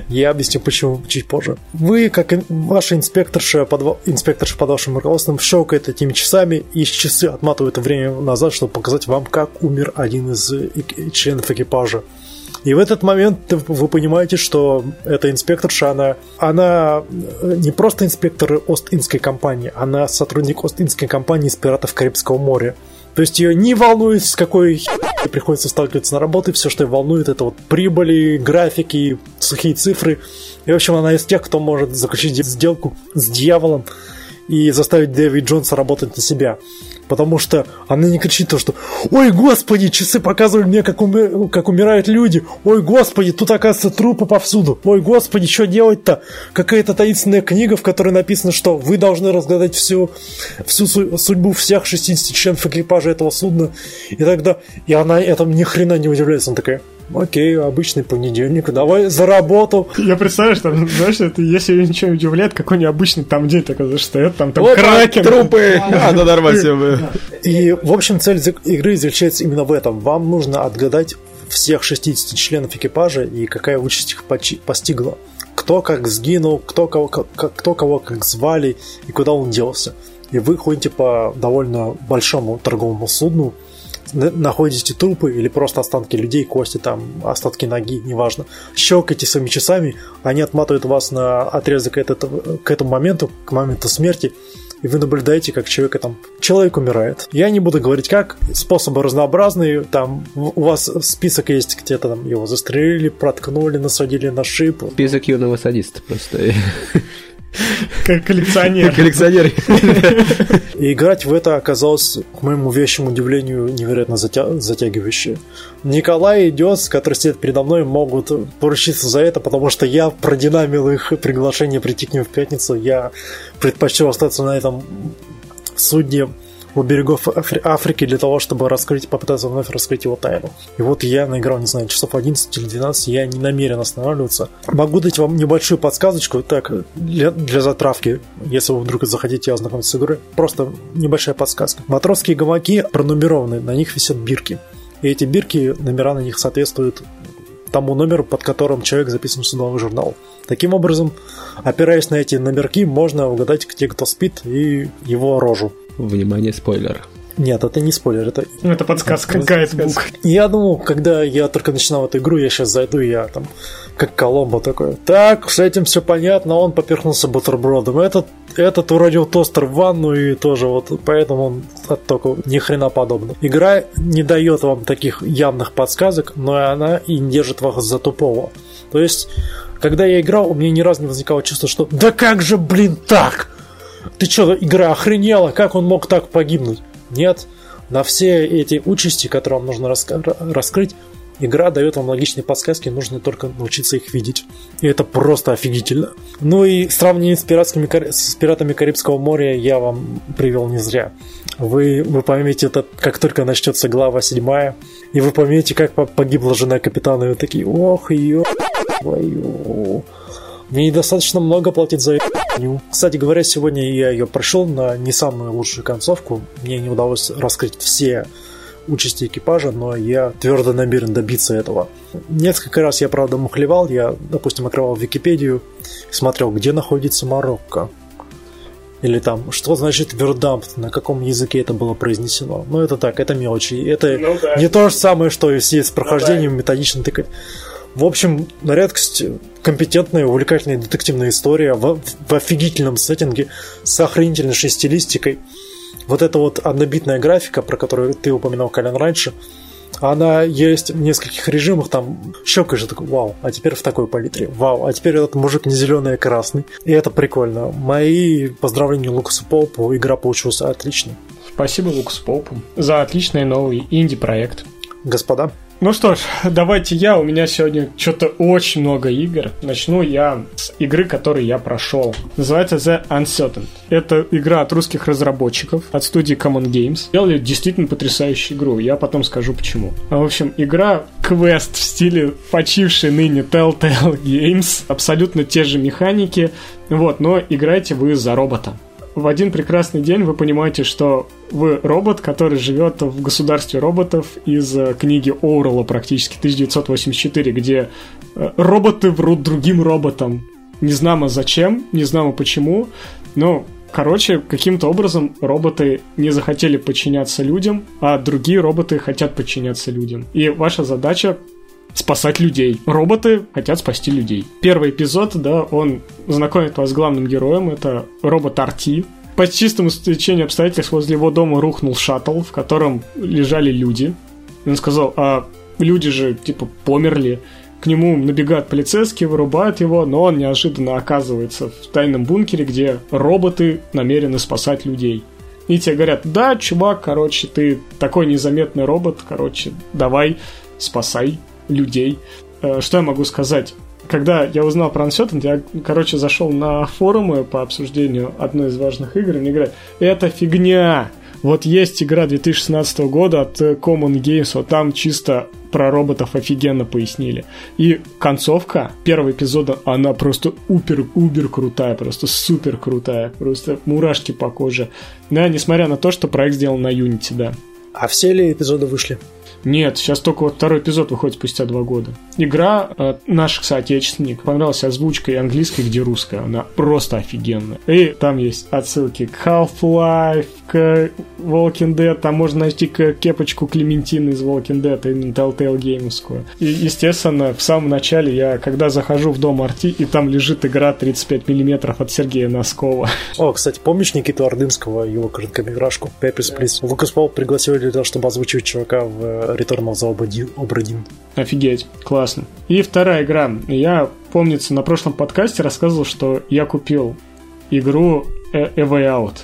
Я объясню, почему чуть позже. Вы, как ваша инспекторша под, инспекторша под вашим руководством, щелкает этими часами, и часы отматывают время назад, чтобы показать вам, как умер один из э, членов экипажа. И в этот момент вы понимаете, что эта инспекторша, она, она э, не просто инспектор Ост-Индской компании, она сотрудник Ост-Индской компании из «Пиратов Карибского моря». То есть ее не волнует, с какой приходится сталкиваться на работе, все, что ее волнует, это вот прибыли, графики, сухие цифры. И, в общем, она из тех, кто может заключить сделку с дьяволом и заставить Дэви Джонса работать на себя. Потому что она не кричит то, что «Ой, господи, часы показывают мне, как, уми- как умирают люди! Ой, господи, тут, оказывается, трупы повсюду! Ой, господи, что делать-то? Какая-то таинственная книга, в которой написано, что вы должны разгадать всю, всю су- судьбу всех 60 членов экипажа этого судна». И тогда... И она этому ни хрена не удивляется. Она такая «Окей, обычный понедельник, давай за работу!» Я представляю, что, знаешь, это, если ее ничего не удивляет, какой необычный там день, такой, знаешь, стоят там, там Вот кракен. трупы! А, ну нормально. И, в общем, цель игры заключается именно в этом. Вам нужно отгадать всех 60 членов экипажа и какая участь их постигла. Кто как сгинул, кто кого, как, кто кого как звали и куда он делся. И вы ходите по довольно большому торговому судну, находите трупы или просто останки людей, кости, там, остатки ноги, неважно. Щелкайте своими часами, они отматывают вас на отрезок этот- к этому моменту, к моменту смерти, и вы наблюдаете, как человек, там, человек умирает. Я не буду говорить как, способы разнообразные, там у вас список есть, где-то там его застрелили, проткнули, насадили на шип. Список юного садиста просто. Как коллекционер. Коллекционер. И играть в это оказалось, к моему вещему удивлению, невероятно затя- затягивающе. Николай и Дёс, которые сидят передо мной, могут поручиться за это, потому что я продинамил их приглашение прийти к ним в пятницу. Я предпочел остаться на этом судне у берегов Афри- Африки для того, чтобы раскрыть, попытаться вновь раскрыть его тайну. И вот я наиграл, не знаю, часов 11 или 12, я не намерен останавливаться. Могу дать вам небольшую подсказочку, так, для, для затравки, если вы вдруг захотите ознакомиться с игрой. Просто небольшая подсказка. Матросские гамаки пронумерованы, на них висят бирки. И эти бирки, номера на них соответствуют тому номеру, под которым человек записан в судовой журнал. Таким образом, опираясь на эти номерки, можно угадать, где кто спит и его рожу. Внимание, спойлер. Нет, это не спойлер, это... Ну, это подсказка, гайдбук. Я думал, когда я только начинал эту игру, я сейчас зайду, и я там, как Коломбо такой, так, с этим все понятно, он поперхнулся бутербродом. Этот, этот уронил тостер в ванну, и тоже вот, поэтому он только ни хрена подобного. Игра не дает вам таких явных подсказок, но она и не держит вас за тупого. То есть, когда я играл, у меня ни разу не возникало чувство, что «Да как же, блин, так?» Ты что, игра охренела? Как он мог так погибнуть? Нет. На все эти участи, которые вам нужно раска- раскрыть, игра дает вам логичные подсказки, нужно только научиться их видеть. И это просто офигительно. Ну и сравнение с, пиратскими, с пиратами Карибского моря я вам привел не зря. Вы, вы поймете это, как только начнется глава седьмая, и вы поймете, как по- погибла жена капитана, и вы такие, ох, ё твою. Мне недостаточно много платить за эту Кстати говоря, сегодня я ее прошел на не самую лучшую концовку. Мне не удалось раскрыть все участи экипажа, но я твердо намерен добиться этого. Несколько раз я, правда, мухлевал. Я, допустим, открывал Википедию, смотрел, где находится Марокко. Или там, что значит вердамп, на каком языке это было произнесено. Ну, это так, это мелочи. Это Ну да. не то же самое, что и с прохождением методично тыкать. В общем, на редкость компетентная, увлекательная детективная история в, в офигительном сеттинге с охренительнейшей стилистикой. Вот эта вот однобитная графика, про которую ты упоминал, Колян, раньше, она есть в нескольких режимах, там щелкаешь и такой, вау, а теперь в такой палитре, вау, а теперь этот мужик не зеленый, а красный. И это прикольно. Мои поздравления Лукасу Поупу, игра получилась отличной. Спасибо Лукас Попу за отличный новый инди-проект. Господа, Ну что ж, давайте я. У меня сегодня что-то очень много игр. Начну я с игры, которую я прошел. Называется The Uncertain. Это игра от русских разработчиков, от студии Common Games. Делали действительно потрясающую игру. Я потом скажу почему. А, В общем, игра квест в стиле почившей ныне Telltale Games. Абсолютно те же механики. Вот, но играете вы за робота в один прекрасный день вы понимаете, что вы робот, который живет в государстве роботов из э, книги Оурелла практически 1984, где э, роботы врут другим роботам. Не знамо зачем, не знамо почему, но Короче, каким-то образом роботы не захотели подчиняться людям, а другие роботы хотят подчиняться людям. И ваша задача спасать людей. Роботы хотят спасти людей. Первый эпизод, да, он знакомит вас с главным героем, это робот Арти. По чистому стечению обстоятельств возле его дома рухнул шаттл, в котором лежали люди. Он сказал, а люди же, типа, померли. К нему набегают полицейские, вырубают его, но он неожиданно оказывается в тайном бункере, где роботы намерены спасать людей. И тебе говорят, да, чувак, короче, ты такой незаметный робот, короче, давай, спасай людей. Э, Что я могу сказать? Когда я узнал про Uncertain, я, короче, зашел на форумы по обсуждению одной из важных игр, и мне говорят, это фигня! Вот есть игра 2016 года от Common Games, вот там чисто про роботов офигенно пояснили. И концовка первого эпизода, она просто упер-убер крутая, просто супер крутая, просто мурашки по коже. Да, несмотря на то, что проект сделан на Unity, да. а все ли эпизоды вышли? Нет, сейчас только вот второй эпизод выходит спустя два года. Игра э, наш соотечественник. Понравилась озвучка и английская, где русская. Она просто офигенная. И там есть отсылки к Half-Life, к Walking Dead. Там можно найти кепочку Клементины из Walking Dead, именно Telltale Game'овскую. И, естественно, в самом начале я, когда захожу в дом Арти, и там лежит игра 35 миллиметров от Сергея Носкова. О, кстати, помнишь Никиту Ордынского, его короткометражку Papers, Please? Лукас Пол пригласил для того, чтобы озвучивать чувака в э, Return of the Obra- Obra Dinn. Офигеть, классно. И вторая игра. Я, помнится, на прошлом подкасте рассказывал, что я купил игру A Way Out.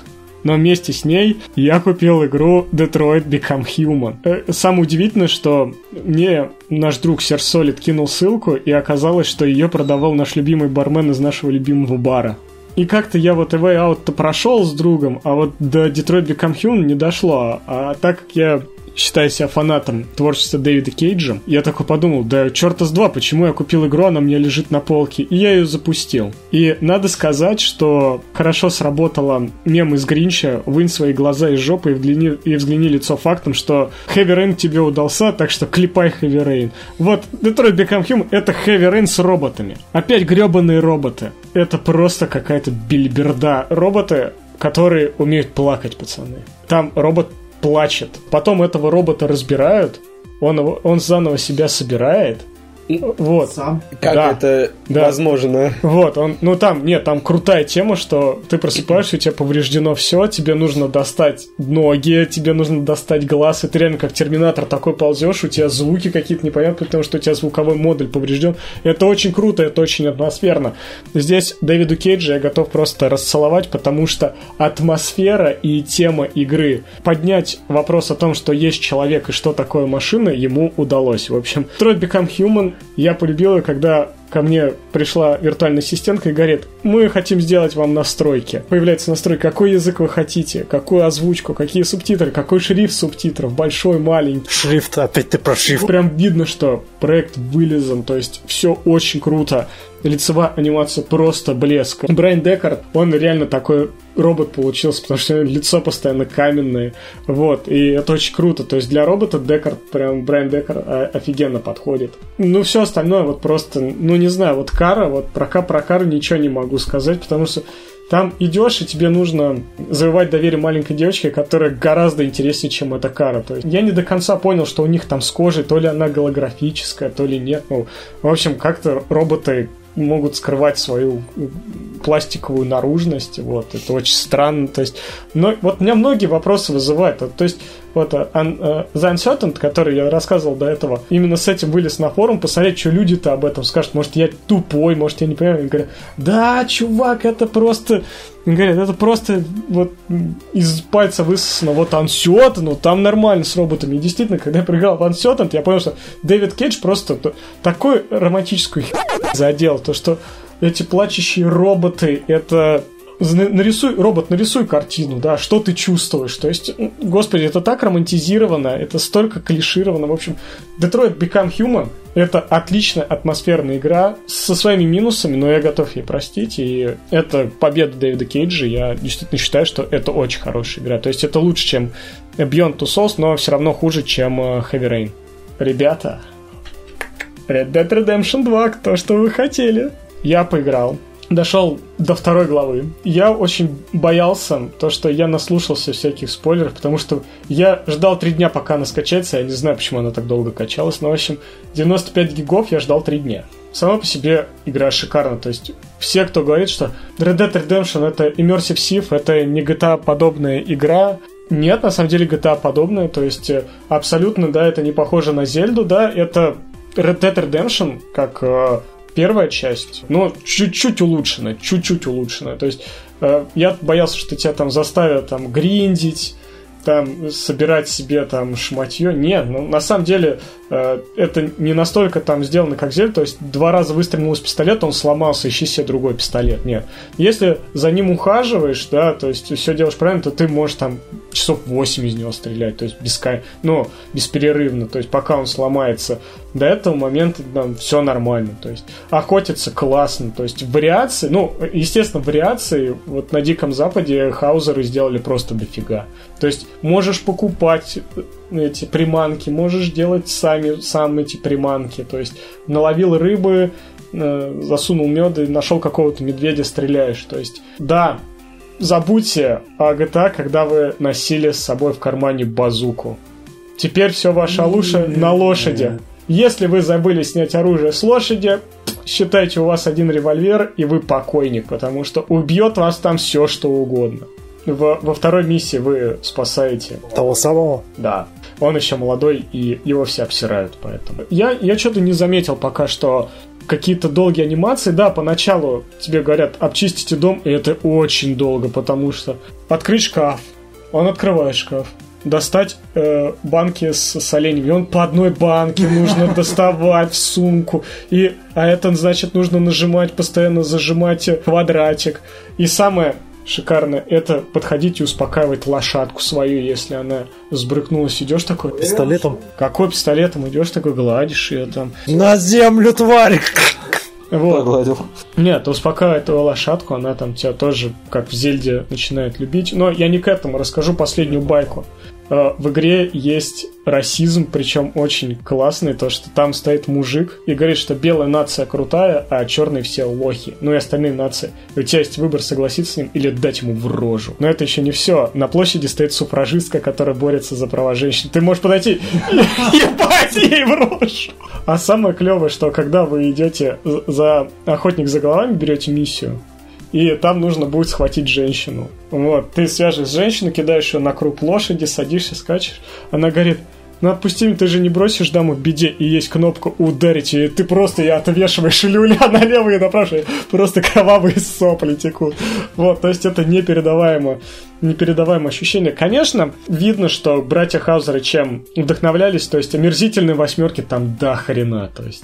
Но вместе с ней я купил игру Detroit Become Human. Э, Самое удивительное, что мне наш друг Сер Солид кинул ссылку, и оказалось, что ее продавал наш любимый бармен из нашего любимого бара. И как-то я вот A Way Out-то прошел с другом, а вот до Detroit Become Human не дошло. А так как я считаю себя фанатом творчества Дэвида Кейджа, я такой подумал, да черта с два, почему я купил игру, она у меня лежит на полке, и я ее запустил. И надо сказать, что хорошо сработала мем из Гринча «Вынь свои глаза из жопы и взгляни, и взгляни лицо фактом, что Heavy Rain тебе удался, так что клепай Heavy Rain». Вот Detroit Become Human — это Heavy Rain с роботами. Опять гребаные роботы. Это просто какая-то бильберда. Роботы, которые умеют плакать, пацаны. Там робот плачет. Потом этого робота разбирают, он, он заново себя собирает. Вот. Сам. Как Да. это Да. возможно? Вот, он, ну там, нет, там крутая тема, что ты просыпаешься, у тебя повреждено все, тебе нужно достать ноги, тебе нужно достать глаз, и ты реально как терминатор такой ползешь, у тебя звуки какие-то непонятные, потому что у тебя звуковой модуль поврежден. Это очень круто, это очень атмосферно. Здесь Дэвиду Кейджа я готов просто расцеловать, потому что атмосфера и тема игры, поднять вопрос о том, что есть человек и что такое машина, ему удалось. В общем, Detroit Become Human я полюбил ее, когда ко мне пришла виртуальная ассистентка и говорит, мы хотим сделать вам настройки. Появляется настройка, какой язык вы хотите, какую озвучку, какие субтитры, какой шрифт субтитров, большой, маленький. Шрифт, опять ты про шрифт. Прям видно, что проект вылезан, то есть все очень круто. Лицевая анимация просто блеск. Брайан Декард, он реально такой робот получился, потому что лицо постоянно каменное. Вот, и это очень круто. То есть для робота Декард, прям Брайан Декард офигенно подходит. Ну, все остальное вот просто, ну, не знаю, вот Кара, вот про, про Кару ничего не могу сказать, потому что там идешь, и тебе нужно завоевать доверие маленькой девочки, которая гораздо интереснее, чем эта кара. То есть я не до конца понял, что у них там с кожей, то ли она голографическая, то ли нет. Ну, в общем, как-то роботы могут скрывать свою пластиковую наружность, вот, это очень странно, то есть, но вот меня многие вопросы вызывают, то есть, вот э, The Uncertain, который я рассказывал до этого, именно с этим вылез на форум, посмотреть, что люди-то об этом скажут, может, я тупой, может, я не понимаю, Они говорят, да, чувак, это просто, говорят, это просто вот из пальца высосано, вот Uncertain, ну, там нормально с роботами, и действительно, когда я проиграл в Uncertain, я понял, что Дэвид Кейдж просто такой романтическую задел, то, что эти плачущие роботы, это нарисуй, робот, нарисуй картину, да, что ты чувствуешь. То есть, господи, это так романтизировано, это столько клишировано. В общем, Detroit Become Human это отличная атмосферная игра со своими минусами, но я готов ей простить. И это победа Дэвида Кейджа. Я действительно считаю, что это очень хорошая игра. То есть это лучше, чем Beyond Two Souls, но все равно хуже, чем э, Heavy Rain. Ребята, Red Dead Redemption 2, то, что вы хотели. Я поиграл. Дошел до второй главы. Я очень боялся, то, что я наслушался всяких спойлеров, потому что я ждал три дня, пока она скачается. Я не знаю, почему она так долго качалась, но, в общем, 95 гигов я ждал три дня. Сама по себе игра шикарна. То есть все, кто говорит, что Red Dead Redemption это Immersive Civ, это не GTA-подобная игра, нет, на самом деле GTA подобная, то есть э, абсолютно, да, это не похоже на Зельду, да, это Red Dead Redemption, как э, первая часть, но чуть-чуть улучшенная, чуть-чуть улучшенная, то есть э, я боялся, что тебя там заставят там гриндить, там собирать себе там шматье. Нет, ну на самом деле э, это не настолько там сделано, как Зель. То есть два раза выстрелил из пистолета, он сломался, ищи себе другой пистолет. Нет. Если за ним ухаживаешь, да, то есть все делаешь правильно, то ты можешь там часов 8 из него стрелять, то есть без, ну, бесперерывно, то есть пока он сломается. До этого момента там все нормально, то есть охотиться классно, то есть вариации, ну, естественно, вариации вот на Диком Западе хаузеры сделали просто дофига. То есть можешь покупать эти приманки, можешь делать сами, сам эти приманки. То есть наловил рыбы, э, засунул мед и нашел какого-то медведя, стреляешь. То есть, да, забудьте о GTA, когда вы носили с собой в кармане базуку. Теперь все ваше оружие на лошади. Если вы забыли снять оружие с лошади, считайте, у вас один револьвер, и вы покойник, потому что убьет вас там все, что угодно. Во, во второй миссии вы спасаете Того самого? да. Он еще молодой, и его все обсирают, поэтому. Я, я что-то не заметил пока, что какие-то долгие анимации. Да, поначалу тебе говорят, обчистите дом, и это очень долго, потому что открыть шкаф, он открывает шкаф, достать э, банки с, с оленями. И он по одной банке нужно доставать в сумку. И, а это, значит, нужно нажимать, постоянно зажимать квадратик. И самое шикарно это подходить и успокаивать лошадку свою, если она сбрыкнулась. Идешь такой... Пистолетом. Какой пистолетом? Идешь такой, гладишь ее там. На землю, тварь! Вот. Погладил. Нет, успокаивает твою лошадку, она там тебя тоже, как в Зельде, начинает любить. Но я не к этому, расскажу последнюю байку. Э, В игре есть расизм, причем очень классный, то, что там стоит мужик и говорит, что белая нация крутая, а черные все лохи. Ну и остальные нации. И у тебя есть выбор, согласиться с ним или дать ему в рожу. Но это еще не все. На площади стоит суфражистка, которая борется за права женщин. Ты можешь подойти ебать ей в рожу. А самое клевое, что когда вы идете за охотник за головами, берете миссию, и там нужно будет схватить женщину. Вот, ты свяжешь женщину, кидаешь ее на круг лошади, садишься, скачешь. Она говорит, ну отпусти меня, ты же не бросишь даму в беде, и есть кнопка ударить, и ты просто ее отвешиваешь люля налево и направо, просто кровавые сопли текут. Вот, то есть это непередаваемо, непередаваемое ощущение. Конечно, видно, что братья Хаузеры чем вдохновлялись, то есть омерзительные восьмерки там до хрена, то есть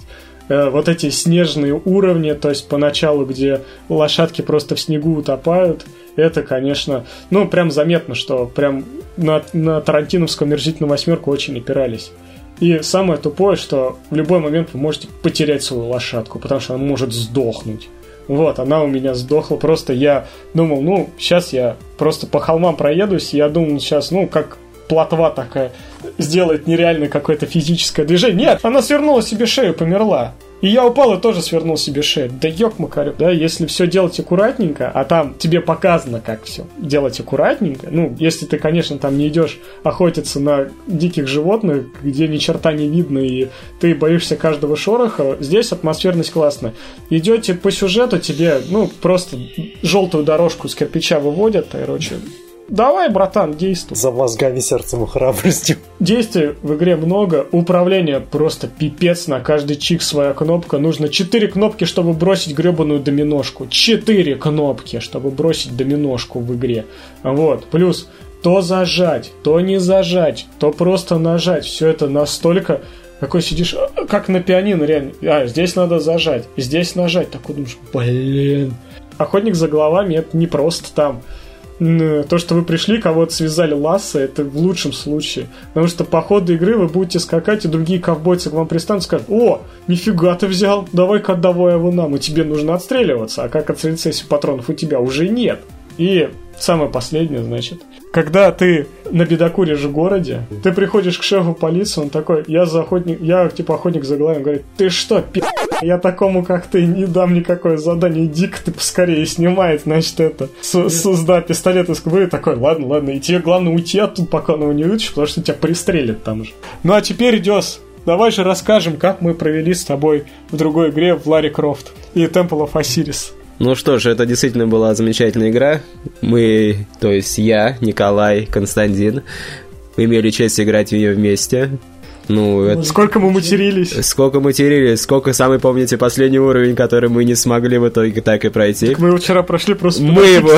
вот эти снежные уровни, то есть поначалу, где лошадки просто в снегу утопают, это, конечно, ну, прям заметно, что прям на, на Тарантиновскую мерзительную восьмерку очень опирались. И самое тупое, что в любой момент вы можете потерять свою лошадку, потому что она может сдохнуть. Вот, она у меня сдохла. Просто я думал, ну, сейчас я просто по холмам проедусь. Я думал, сейчас, ну, как плотва такая, сделает нереальное какое-то физическое движение. Нет, она свернула себе шею, померла. И я упал и тоже свернул себе шею. Да ёк макарю, да, если все делать аккуратненько, а там тебе показано, как все делать аккуратненько, ну, если ты, конечно, там не идешь охотиться на диких животных, где ни черта не видно, и ты боишься каждого шороха, здесь атмосферность классная. Идете по сюжету, тебе, ну, просто желтую дорожку с кирпича выводят, короче, Давай, братан, действуй. За мозгами, сердцем и храбростью. Действий в игре много, управление просто пипец, на каждый чик своя кнопка. Нужно 4 кнопки, чтобы бросить гребаную доминошку. 4 кнопки, чтобы бросить доминошку в игре. Вот, плюс то зажать, то не зажать, то просто нажать. Все это настолько такой сидишь, а, как на пианино, реально. А, здесь надо зажать, здесь нажать. Такой думаешь, блин. Охотник за головами это не просто там то, что вы пришли, кого-то связали ласса, это в лучшем случае. Потому что по ходу игры вы будете скакать, и другие ковбойцы к вам пристанут и скажут, о, нифига ты взял, давай-ка отдавай его нам, и тебе нужно отстреливаться. А как отстрелиться, если патронов у тебя уже нет? И самое последнее, значит, когда ты на бедокуре же городе, ты приходишь к шефу полиции, он такой, я за охотник, я типа охотник за головами, говорит, ты что, пи***, я такому, как ты, не дам никакое задание, иди-ка ты поскорее снимает, значит, это, с, да, пистолет из кобуры, такой, ладно, ладно, и тебе главное уйти оттуда, пока он его не вытащит, потому что тебя пристрелят там же. Ну а теперь, Дес, давай же расскажем, как мы провели с тобой в другой игре в Ларри Крофт и Temple of Osiris. Ну что ж, это действительно была замечательная игра. Мы, то есть я, Николай, Константин, имели честь играть в нее вместе. Ну, это... Сколько мы матерились. Сколько матерились, сколько, самый помните, последний уровень, который мы не смогли в итоге так и пройти. Так мы его вчера прошли просто... Мы его...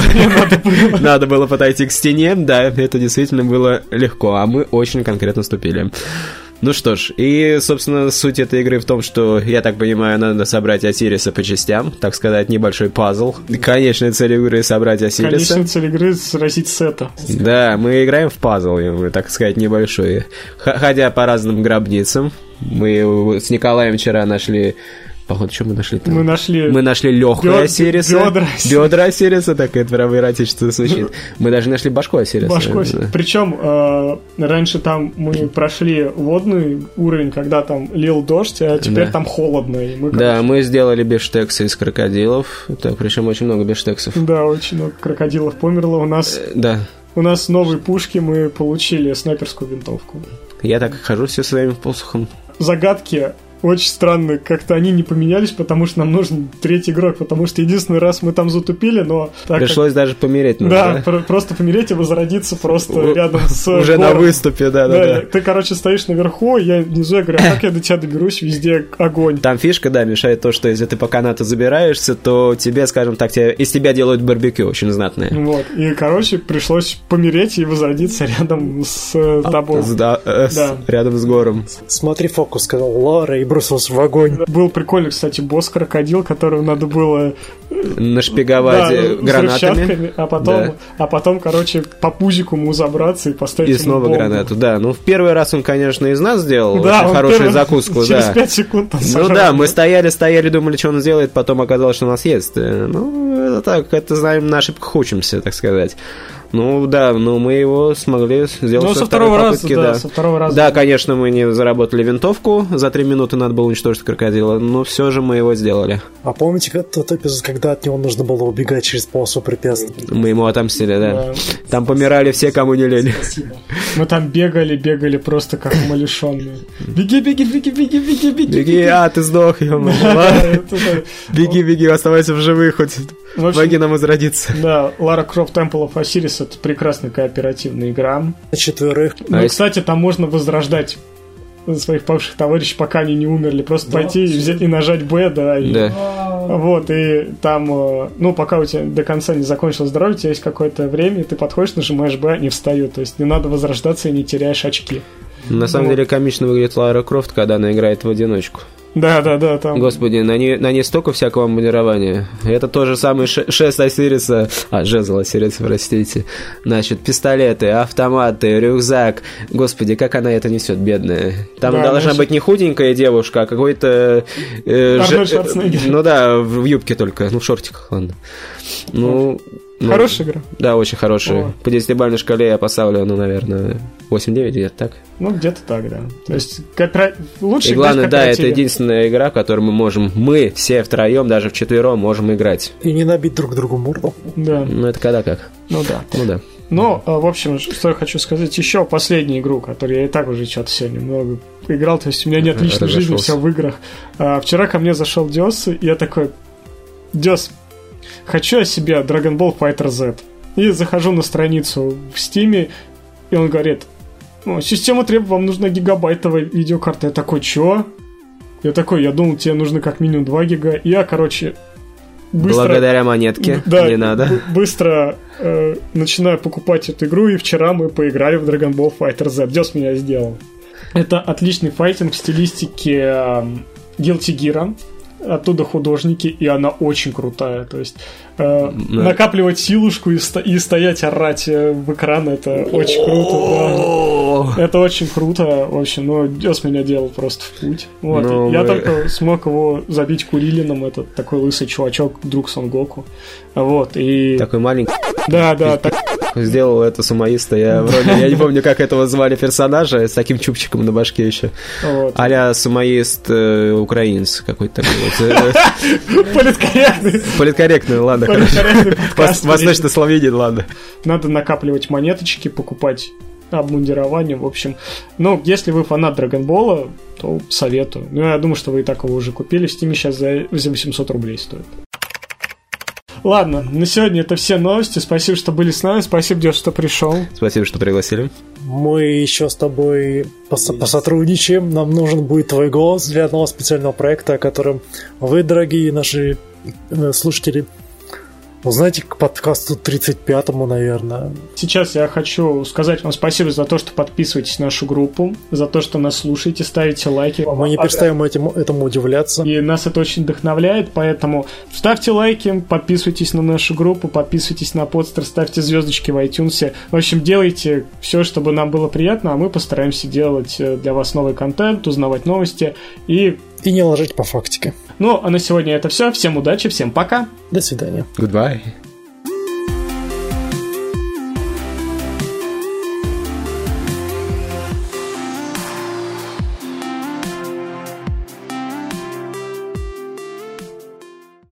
Надо было подойти к стене, да, это действительно было легко, а мы очень конкретно ступили. Ну что ж, и, собственно, суть этой игры в том, что, я так понимаю, надо собрать Осириса по частям, так сказать, небольшой пазл. Конечная цель игры — собрать Осириса. Конечная цель игры — сразить сета. Да, мы играем в пазл, так сказать, небольшой. Ходя по разным гробницам, мы с Николаем вчера нашли Походу, что мы нашли там? Мы нашли... Мы нашли легкую Бед- Осириса. бедра Бедра Осириса, так это прямо эротично звучит. Мы даже нашли башку Осириса. Башку. Причем э, раньше там мы прошли водный уровень, когда там лил дождь, а теперь Да. там холодно. и мы, Да, мы сделали бештексы из крокодилов. Так, причем очень много бештексов. Да, очень много крокодилов померло. У нас, Да. у нас новые пушки, мы получили снайперскую винтовку. Я так и хожу все своим посохом. Загадки очень странно, как-то они не поменялись, потому что нам нужен третий игрок, потому что единственный раз мы там затупили, но... Так как- Пришлось даже помереть. нам, Да, про- просто помереть и возродиться просто У- рядом с Уже на гором. выступе, да, да, да. Ты, короче, стоишь наверху, я внизу, я говорю, а как я до тебя доберусь, везде огонь. Там фишка, да, мешает то, что если ты по канату забираешься, то тебе, скажем так, тебе, из тебя делают барбекю очень знатное. Вот, и, короче, пришлось помереть и возродиться рядом с э, тобой. С- да, э, Да. рядом с гором. Смотри, фокус, сказал Лара и бросился в огонь. Был прикольный, кстати, босс-крокодил, которого надо было Нашпиговать да, э, с гранатами. а потом, Да. а потом, короче, по пузику ему забраться и поставить И ему снова бомбу. гранату, да. Ну, в первый раз он, конечно, из нас сделал Да, очень хорошую первый- закуску, через да. 5 секунд он Ну сожрал. да, мы стояли, стояли, думали, что он сделает, потом оказалось, что нас ест. Э, Ну, это так, это знаем, на ошибках учимся, так сказать. Ну да, но мы его смогли сделать Ну, со со второго раза, попытки, да, со второго раза. Да, конечно, мы не заработали винтовку, за три минуты надо было уничтожить крокодила, но все же мы его сделали. А помните как тот эпизод, когда от него нужно было убегать через полосу препятствий? Мы ему отомстили, да. Да. Там помирали все, кому не лень. Мы там бегали, бегали просто как умалишенные. Беги, беги, беги, беги, беги, беги. Беги, а, ты сдох, Беги, беги, оставайся в живых, хоть помоги нам возродиться. Да, Лара Крофт Temple of Osiris это прекрасная кооперативная игра. На четверых. Ну, если- кстати, там можно возрождать своих павших товарищей, пока они не умерли. Просто пойти и, взять, и нажать Б, да. И, Да. Вот, и там, э, ну, пока у тебя до конца не закончилось здоровье, у тебя есть какое-то время, и ты подходишь, нажимаешь Б, они встают. То есть не надо возрождаться и не теряешь очки. На самом Вот. деле комично выглядит Лара Крофт, когда она играет в одиночку. Да, да, да, там. Господи, на ней, на ней столько всякого моделирования. Это тот же самый ше- шест Осириса, а, жезл Осириса, простите. Значит, пистолеты, автоматы, рюкзак. Господи, как она это несет, бедная. Там Да, должна значит- быть не худенькая девушка, а какой-то... э, же- Шварценеггер. Ну да, в, в юбке только, ну в шортиках, ладно. Ну... ну, Хорошая игра. Да, очень хорошая. О. По десятибалльной шкале я поставлю, ну, наверное, 8-9 где-то так. Ну, где-то так, да. То есть, коопера- лучше И играть главное, да, это единственная игра, в которой мы можем, мы все втроем, даже вчетвером можем играть. И не набить друг другу морду. Да, Ну, это когда как. ну да. Ну да. Ну, а, в общем, что я хочу сказать, еще последнюю игру, которую я и так уже что-то сегодня много играл, то есть у меня нет личной жизни, Разошелся. все в играх. А, вчера ко мне зашел Дес, и я такой, Дес, хочу я себе Dragon Ball Fighter Z. И захожу на страницу в Стиме, и он говорит, «Ну, система требует, вам нужна гигабайтовая видеокарта. Я такой, чё? Я такой, я думал, тебе нужно как минимум 2 гига. Я, короче, быстро... Благодаря монетке. Да, Не надо. быстро э, начинаю покупать эту игру, и вчера мы поиграли в Dragon Ball Fighter Z. Дес меня сделал. Это отличный файтинг в стилистике эм, Guilty Gear. Оттуда художники, и она очень крутая. То есть э, накапливать силушку и, сто- и стоять орать э, в экран это очень круто. да. Это очень круто. В общем, ну, Дес меня делал просто в путь. Вот. Ну, Я мы- только смог его забить Курилином, этот такой лысый чувачок, друг Сон Гоку. Вот, и... Такой маленький Да, да, так, сделал это сумоиста. Я вроде, я не помню, как этого звали персонажа, с таким чубчиком на башке еще. вот. а сумоист э, украинец какой-то такой вот. Э, Политкорректный, Политкорректный, ладно, Вос- подкаст. Восточно-славянин, ладно. Надо накапливать монеточки, покупать обмундирование, в общем. Ну, если вы фанат Драгонбола, то советую. Ну, я думаю, что вы и так его уже купили. В Стиме сейчас за за 800 рублей стоит. Ладно, на сегодня это все новости. Спасибо, что были с нами. Спасибо, Дед, что пришел. Спасибо, что пригласили. Мы еще с тобой пос- посотрудничаем. Нам нужен будет твой голос для одного специального проекта, о котором вы, дорогие наши э, слушатели, узнаете к подкасту 35-му, наверное. Сейчас я хочу сказать вам спасибо за то, что подписываетесь на нашу группу, за то, что нас слушаете, ставите лайки. Мы не перестаем этим, этому удивляться. И нас это очень вдохновляет, поэтому ставьте лайки, подписывайтесь на нашу группу, подписывайтесь на подстер, ставьте звездочки в iTunes. В общем, делайте все, чтобы нам было приятно, а мы постараемся делать э, для вас новый контент, узнавать новости. И, И не ложить по фактике. Ну, а на сегодня это все. Всем удачи, всем пока! До свидания. Goodbye.